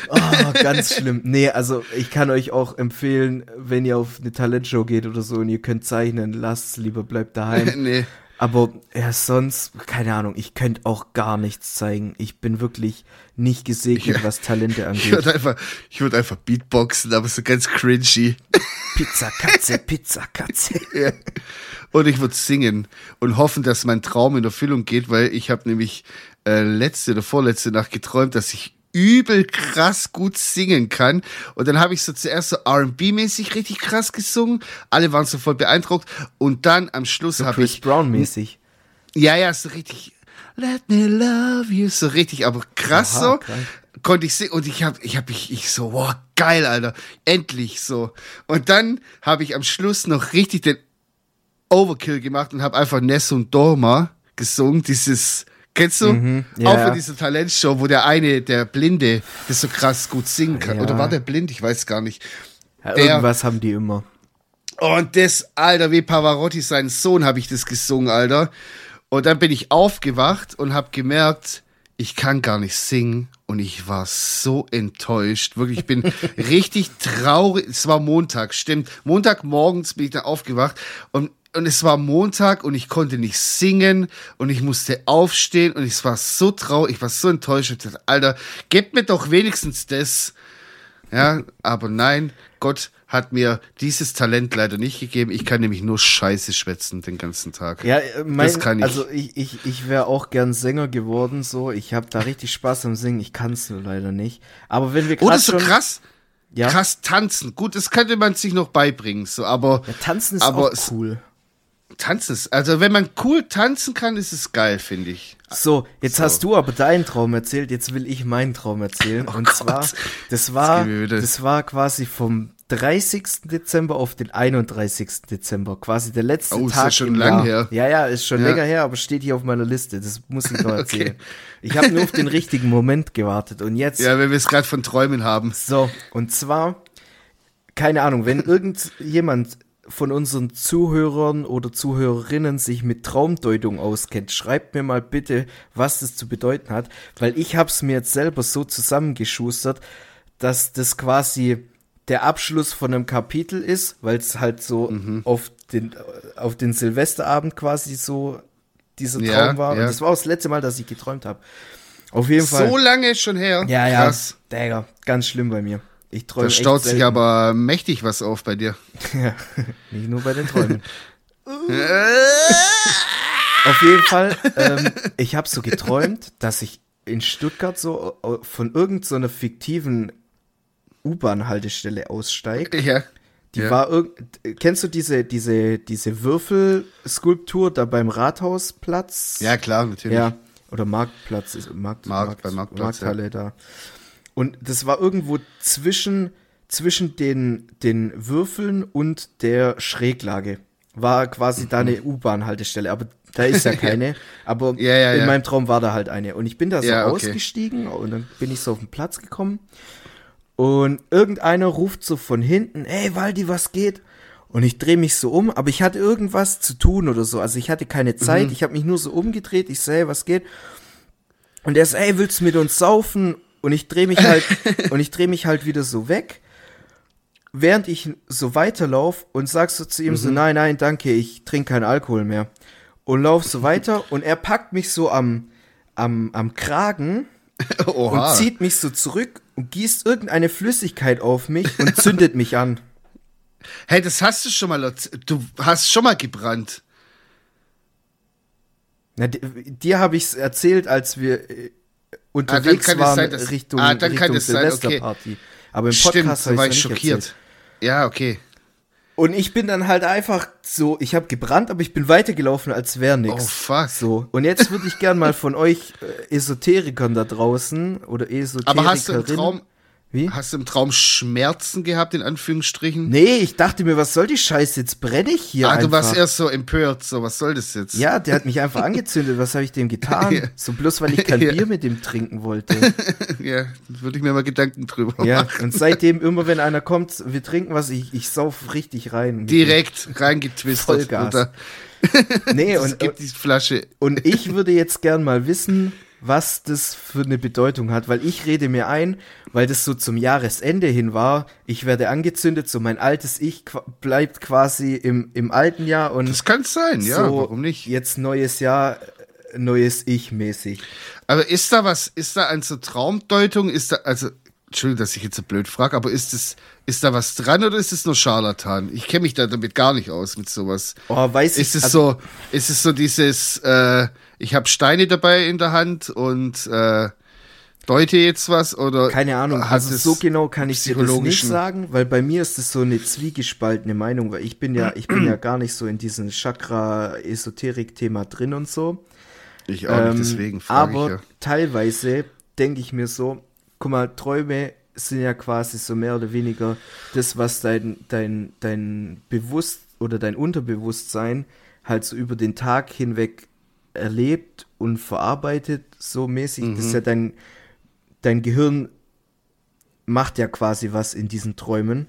Oh, ganz schlimm. Nee, also ich kann euch auch empfehlen, wenn ihr auf eine Talentshow geht oder so und ihr könnt zeichnen, lasst's lieber, bleibt daheim. (laughs) nee. Aber ja, sonst, keine Ahnung, ich könnte auch gar nichts zeigen. Ich bin wirklich nicht gesegnet, Ja. was Talente Ich angeht. würde einfach, ich würde einfach Beatboxen, aber so ganz cringy. Pizza, Katze, Pizza, Katze. Ja. Und ich würde singen und hoffen, dass mein Traum in Erfüllung geht, weil ich habe nämlich äh, letzte oder vorletzte Nacht geträumt, dass ich übel krass gut singen kann. Und dann habe ich so zuerst so R&B-mäßig richtig krass gesungen. Alle waren so voll beeindruckt. Und dann am Schluss habe Chris ich Brown mäßig. ja, ja, so richtig. Let me love you. So richtig, aber krass Aha, so. krank. Konnte ich sehen. Und ich hab, ich hab, ich, ich so, wow, geil, Alter. Endlich so. Und dann habe ich am Schluss noch richtig den Overkill gemacht und habe einfach Ness und Dorma gesungen. Dieses, kennst du? Mhm, ja, Auch für diese Talentshow, wo der eine, der Blinde, das so krass gut singen kann. Ja. Oder war der blind? Ich weiß gar nicht. Ja, Der- irgendwas haben die immer. Und das, Alter, wie Pavarotti, seinen Sohn, habe ich das gesungen, Alter. Und dann bin ich aufgewacht und habe gemerkt, ich kann gar nicht singen. Und ich war so enttäuscht. Wirklich, ich bin (laughs) richtig traurig. Es war Montag, stimmt. Montagmorgens bin ich dann aufgewacht und, und es war Montag und ich konnte nicht singen und ich musste aufstehen und ich war so traurig, ich war so enttäuscht. Ich dachte, Alter, gebt mir doch wenigstens das. Ja, aber nein, Gott hat mir dieses Talent leider nicht gegeben. Ich kann nämlich nur Scheiße schwätzen den ganzen Tag. Ja, äh, mein, Das kann ich. also ich, ich, ich wäre auch gern Sänger geworden, so. Ich habe da richtig Spaß am Singen. Ich kann es nur leider nicht. Aber wenn wir Oh, gerade das ist so krass. ja, Krass tanzen. Gut, das könnte man sich noch beibringen, so, aber ja, tanzen ist aber auch cool. Tanzen ist, also wenn man cool tanzen kann, ist es geil, finde ich. So, jetzt So. hast du aber deinen Traum erzählt, jetzt will ich meinen Traum erzählen. und Oh Gott. zwar, das war, wieder. das war quasi vom 30. Dezember auf den 31. Dezember. Quasi der letzte Oh, ist ja Tag. schon lang Jahr. her. Ja, ja, ist schon Ja. länger her, aber steht hier auf meiner Liste. Das muss ich noch (laughs) erzählen. Ich habe nur auf den richtigen Moment gewartet. Und jetzt Ja, wenn wir es gerade von Träumen haben. so, und zwar keine Ahnung, wenn irgendjemand von unseren Zuhörern oder Zuhörerinnen sich mit Traumdeutung auskennt, schreibt mir mal bitte, was das zu bedeuten hat, weil ich habe es mir jetzt selber so zusammengeschustert, dass das quasi der Abschluss von einem Kapitel ist, weil es halt so Mhm. auf den auf den Silvesterabend quasi so dieser Traum Ja, war. ja. Und das war auch das letzte Mal, dass ich geträumt habe. Auf jeden Fall. So lange schon her. ja, ja. Krass. Digga, ganz schlimm bei mir. Ich träume Da staut sich aber mächtig was auf bei dir. (laughs) Ja, nicht nur bei den Träumen. (laughs) Auf jeden Fall, ähm, ich habe so geträumt, dass ich in Stuttgart so äh, von irgendeiner so fiktiven U-Bahn-Haltestelle aussteige. Ja. Die ja. war irgend, kennst du diese, diese, diese Würfelskulptur da beim Rathausplatz? Ja, klar, natürlich. Ja, oder Marktplatz, ist Markt, Markt- bei Marktplatz, Markthalle da. Und das war irgendwo zwischen, zwischen den, den Würfeln und der Schräglage. War quasi da eine U-Bahn-Haltestelle, aber da ist ja (laughs) keine. Aber Ja, ja, in ja. meinem Traum war da halt eine. Und ich bin da so Ja, okay. ausgestiegen und dann bin ich so auf den Platz gekommen. Und irgendeiner ruft so von hinten, ey Waldi, was geht? Und ich drehe mich so um, aber ich hatte irgendwas zu tun oder so. Also ich hatte keine Zeit, Mhm. ich habe mich nur so umgedreht, ich so, hey, was geht? Und er so, ey, willst du mit uns saufen? Und ich drehe mich halt, (laughs) und ich drehe mich halt wieder so weg, während ich so weiterlauf und sag so zu ihm Mhm. so, nein, nein, danke, ich trinke keinen Alkohol mehr. Und lauf so weiter (laughs) und er packt mich so am, am, am Kragen (laughs) Oha. und zieht mich so zurück und gießt irgendeine Flüssigkeit auf mich und zündet mich an. Hey, das hast du schon mal. Du hast schon mal gebrannt. Na, di- dir habe ich es erzählt, als wir äh, unterwegs es waren sein, dass- Richtung, ah, dann Richtung es sein, okay. Silvesterparty. Aber im Stimmt, Podcast habe war ich schockiert. Erzählt. Ja, okay. Und ich bin dann halt einfach so, ich habe gebrannt, aber ich bin weitergelaufen, als wäre nichts. Oh, fuck. So. Und jetzt würde ich gern mal von euch äh, Esoterikern da draußen oder Esoterikerinnen. Aber hast du im Traum, Wie? hast du im Traum Schmerzen gehabt, in Anführungsstrichen? Nee, ich dachte mir, was soll die Scheiße? Jetzt brenne ich hier ah, einfach. du warst erst so empört. So, was soll das jetzt? Ja, der hat mich einfach angezündet. Was habe ich dem getan? (laughs) Ja. So bloß, weil ich kein (laughs) Ja. Bier mit ihm trinken wollte. (laughs) ja würde ich mir mal Gedanken drüber Ja, machen. und seitdem immer, wenn einer kommt, wir trinken was, ich, ich sauf richtig rein. Direkt reingetwistet. Vollgas. Nee, Es und, gibt die Flasche. und ich würde jetzt gern mal wissen, was das für eine Bedeutung hat, weil ich rede mir ein, weil das so zum Jahresende hin war, ich werde angezündet, so mein altes Ich qu- bleibt quasi im, im alten Jahr und Das kann sein, ja, so warum nicht? jetzt neues Jahr, neues Ich mäßig. Aber ist da was, ist da an so Traumdeutung, ist da, also, Entschuldigung, dass ich jetzt so blöd frage, aber ist das, ist da was dran oder ist es nur Scharlatan? Ich kenne mich da damit gar nicht aus mit sowas. Oh, weiß ich, Ist es also- so, ist es so dieses, äh, ich habe Steine dabei in der Hand und äh, deute jetzt was oder Keine Ahnung, also so genau kann ich dir das nicht sagen, weil bei mir ist es so eine zwiegespaltene Meinung, weil ich bin ja, ich bin ja gar nicht so in diesem Chakra-Esoterik-Thema drin und so. Ich auch Ähm, nicht, deswegen frage aber ich ja. teilweise denke ich mir so, guck mal, Träume sind ja quasi so mehr oder weniger das, was dein, dein, dein Bewusst oder dein Unterbewusstsein halt so über den Tag hinweg erlebt und verarbeitet, so mäßig. Das Mhm. ist ja dein, dein Gehirn macht ja quasi was in diesen Träumen.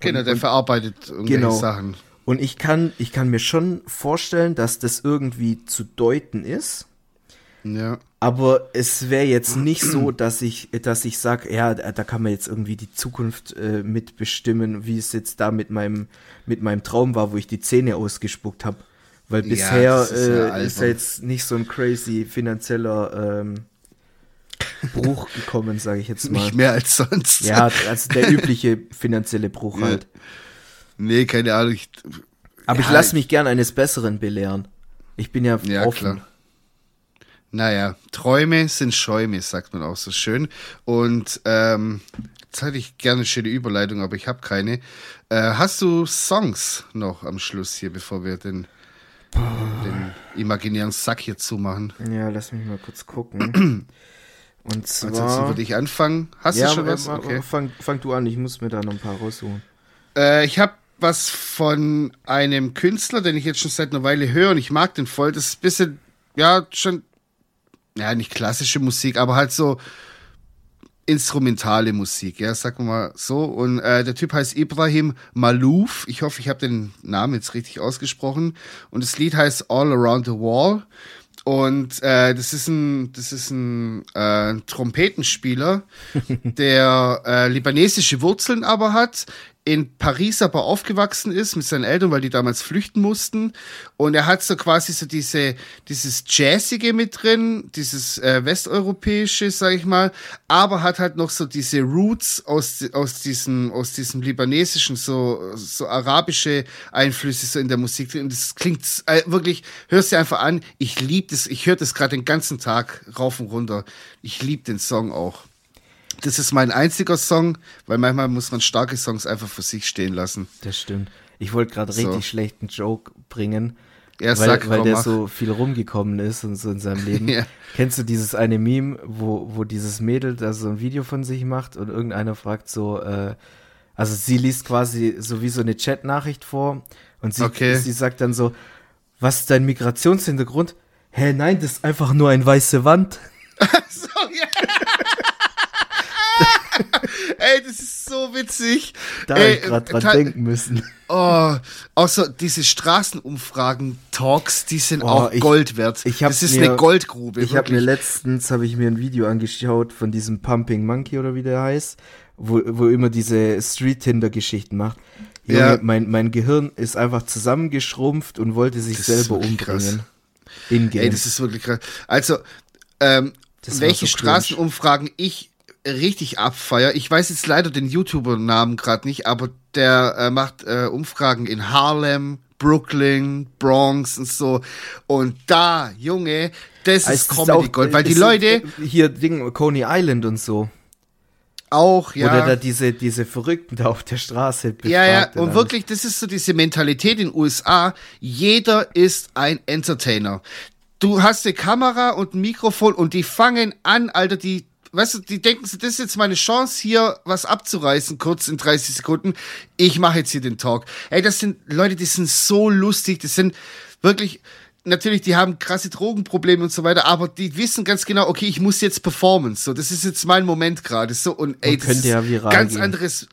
Genau, der und- verarbeitet irgendwelche Genau. Sachen. Und ich kann, ich kann mir schon vorstellen, dass das irgendwie zu deuten ist. Ja. Aber es wäre jetzt (clears throat) nicht so, dass ich, dass ich sage, ja, da da kann man jetzt irgendwie die Zukunft äh, mitbestimmen, wie es jetzt da mit meinem, mit meinem Traum war, wo ich die Zähne ausgespuckt habe. Weil Ja, bisher das ist ja äh, ist ja jetzt nicht so ein crazy finanzieller ähm, Bruch (laughs) gekommen, sage ich jetzt mal. Nicht mehr als sonst. Ja, also der (laughs) übliche finanzielle Bruch Ja. halt. Nee, keine Ahnung. Ich, Aber ich Ja, lasse mich gern eines Besseren belehren. Ich bin ja, Ja, offen. klar. Naja, Träume sind Schäume, sagt man auch so schön. Und ähm, jetzt hätte ich gerne eine schöne Überleitung, aber ich habe keine. Äh, hast du Songs noch am Schluss hier, bevor wir den, den imaginären Sack hier zumachen? Ja, lass mich mal kurz gucken. (clears throat) Und Ansonsten zwar. würde ich anfangen. Hast ja, du schon was? Okay. fang, fang du an, ich muss mir da noch ein paar raussuchen. Äh, ich habe was von einem Künstler, den ich jetzt schon seit einer Weile höre und ich mag den voll. Das ist ein bisschen, ja, schon, ja, nicht klassische Musik, aber halt so instrumentale Musik, ja, sagen wir mal so. Und äh, der Typ heißt Ibrahim Malouf. Ich hoffe, ich habe den Namen jetzt richtig ausgesprochen. Und das Lied heißt All Around the Wall. Und äh, das ist ein, das ist ein äh, Trompetenspieler, (laughs) der äh, libanesische Wurzeln aber hat, in Paris aber aufgewachsen ist mit seinen Eltern, weil die damals flüchten mussten. Und er hat so quasi so diese, dieses Jazzige mit drin, dieses äh, westeuropäische, sag ich mal, aber hat halt noch so diese Roots aus, aus diesem, aus diesem libanesischen, so, so arabische Einflüsse so in der Musik. Und das klingt äh, wirklich, hörst du einfach an, ich lieb das, ich höre das gerade den ganzen Tag rauf und runter. Ich lieb den Song auch. Das ist mein einziger Song, weil manchmal muss man starke Songs einfach für sich stehen lassen. Das stimmt. Ich wollte gerade So. richtig schlechten Joke bringen, Ja, weil, sag, weil der mach. so viel rumgekommen ist und so in seinem (laughs) Leben. Ja. Kennst du dieses eine Meme, wo, wo dieses Mädel da so ein Video von sich macht und irgendeiner fragt so, äh, also sie liest quasi so wie so eine Chat-Nachricht vor und sie, Okay. sie sagt dann so, was ist dein Migrationshintergrund? Hä, nein, das ist einfach nur eine weiße Wand. (laughs) So, ja. (laughs) Ey, das ist so witzig. Da Ey, ich gerade dran denken müssen. Oh, außer diese Straßenumfragen-Talks, die sind Oh, auch ich- Gold wert. ich das ist mir- eine Goldgrube. Ich habe mir letztens habe ich mir ein Video angeschaut von diesem Pumping Monkey oder wie der heißt, wo, wo immer diese Street Tinder Geschichten macht. Junge, Ja. mein mein Gehirn ist einfach zusammengeschrumpft und wollte sich Das selber krass. umbringen. In Ey, das ist wirklich krass. Also, ähm, welche so. Straßenumfragen ich richtig abfeier. Ich weiß jetzt leider den YouTuber-Namen gerade nicht, aber der äh, macht äh, Umfragen in Harlem, Brooklyn, Bronx und so. Und da, Junge, das Es ist Comedy Gold, weil die es Leute äh, hier Ding Coney Island und so, auch, ja. wo der da diese diese Verrückten da auf der Straße befragt Ja, ja, und wirklich, das ist so diese Mentalität in den USA. Jeder ist ein Entertainer. Du hast eine Kamera und ein Mikrofon und die fangen an, Alter, die, weißt du, die denken, so, das ist jetzt meine Chance, hier was abzureißen, kurz in 30 Sekunden. Ich mache jetzt hier den Talk. Ey, das sind Leute, die sind so lustig, das sind wirklich, natürlich, die haben krasse Drogenprobleme und so weiter, aber die wissen ganz genau, okay, ich muss jetzt performen. So, das ist jetzt mein Moment gerade. So, und ey, Und das ist ja ganz gehen. anderes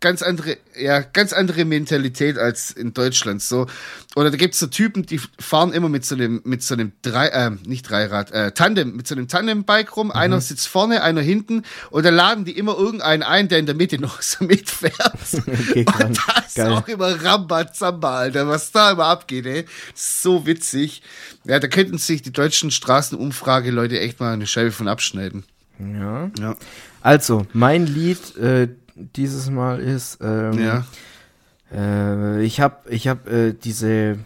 ganz andere, ja, ganz andere Mentalität als in Deutschland. So. Oder da gibt's so Typen, die fahren immer mit so einem, mit so einem Drei, äh, nicht Dreirad, äh, Tandem, mit so einem Tandem-Bike rum. Einer sitzt vorne, einer hinten. Und dann laden die immer irgendeinen ein, der in der Mitte (laughs) noch so mitfährt. (laughs) Okay, und krank. da ist Geil. auch immer Rambazamba, Alter, was da immer abgeht, ey. So witzig. Ja, da könnten sich die deutschen Straßenumfrage-Leute echt mal eine Scheibe von abschneiden. Ja. Ja. Also, mein Lied äh, dieses Mal ist ähm, Ja. Äh, ich habe ich hab, äh, diese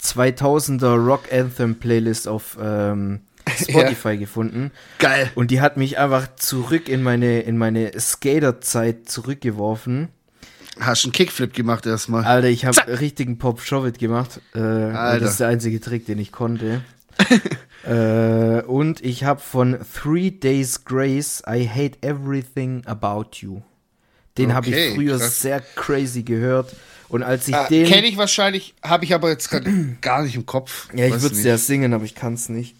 2000er Rock Anthem Playlist auf ähm, (laughs) Spotify gefunden Geil. und die hat mich einfach zurück in meine in meine Skaterzeit zurückgeworfen. Hast einen Kickflip gemacht erstmal. Alter, ich habe richtigen Pop Shove-It gemacht. Äh, das ist der einzige Trick, den ich konnte. (laughs) äh, und ich habe von Three Days Grace I Hate Everything About You. Den habe Okay, ich früher krass. sehr crazy gehört. Und als ich Ah, den. Kenne ich wahrscheinlich, habe ich aber jetzt gerade (clears throat) gar nicht im Kopf. ja, ich würde es ja singen, aber ich kann es nicht.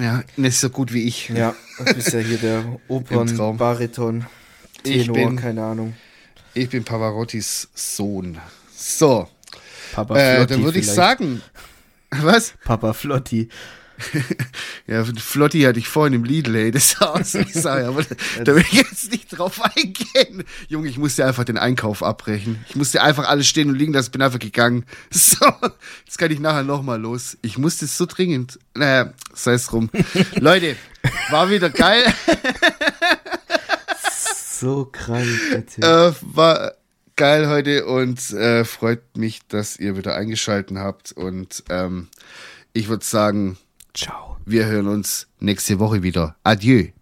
Ja, nicht so gut wie ich. Ja, du bist ja hier der (laughs) Opern. Bariton, Ich Tenor, bin- keine Ahnung. Ich bin Pavarottis Sohn. So, Papa äh, dann würde ich sagen, was? Papa Flotti. (laughs) Ja, Flotti hatte ich vorhin im Lidl, ey, das sah aus wie Sau, aber da will ich jetzt nicht drauf eingehen. Junge, ich musste einfach den Einkauf abbrechen. Ich musste einfach alles stehen und liegen lassen, bin einfach gegangen. (laughs) So, jetzt kann ich nachher nochmal los. Ich musste es so dringend. Naja, sei es drum. (laughs) Leute, war wieder geil. So krank. Äh, war geil heute und äh, freut mich, dass ihr wieder eingeschalten habt. Und ähm, ich würde sagen, Ciao. wir hören uns nächste Woche wieder. Adieu.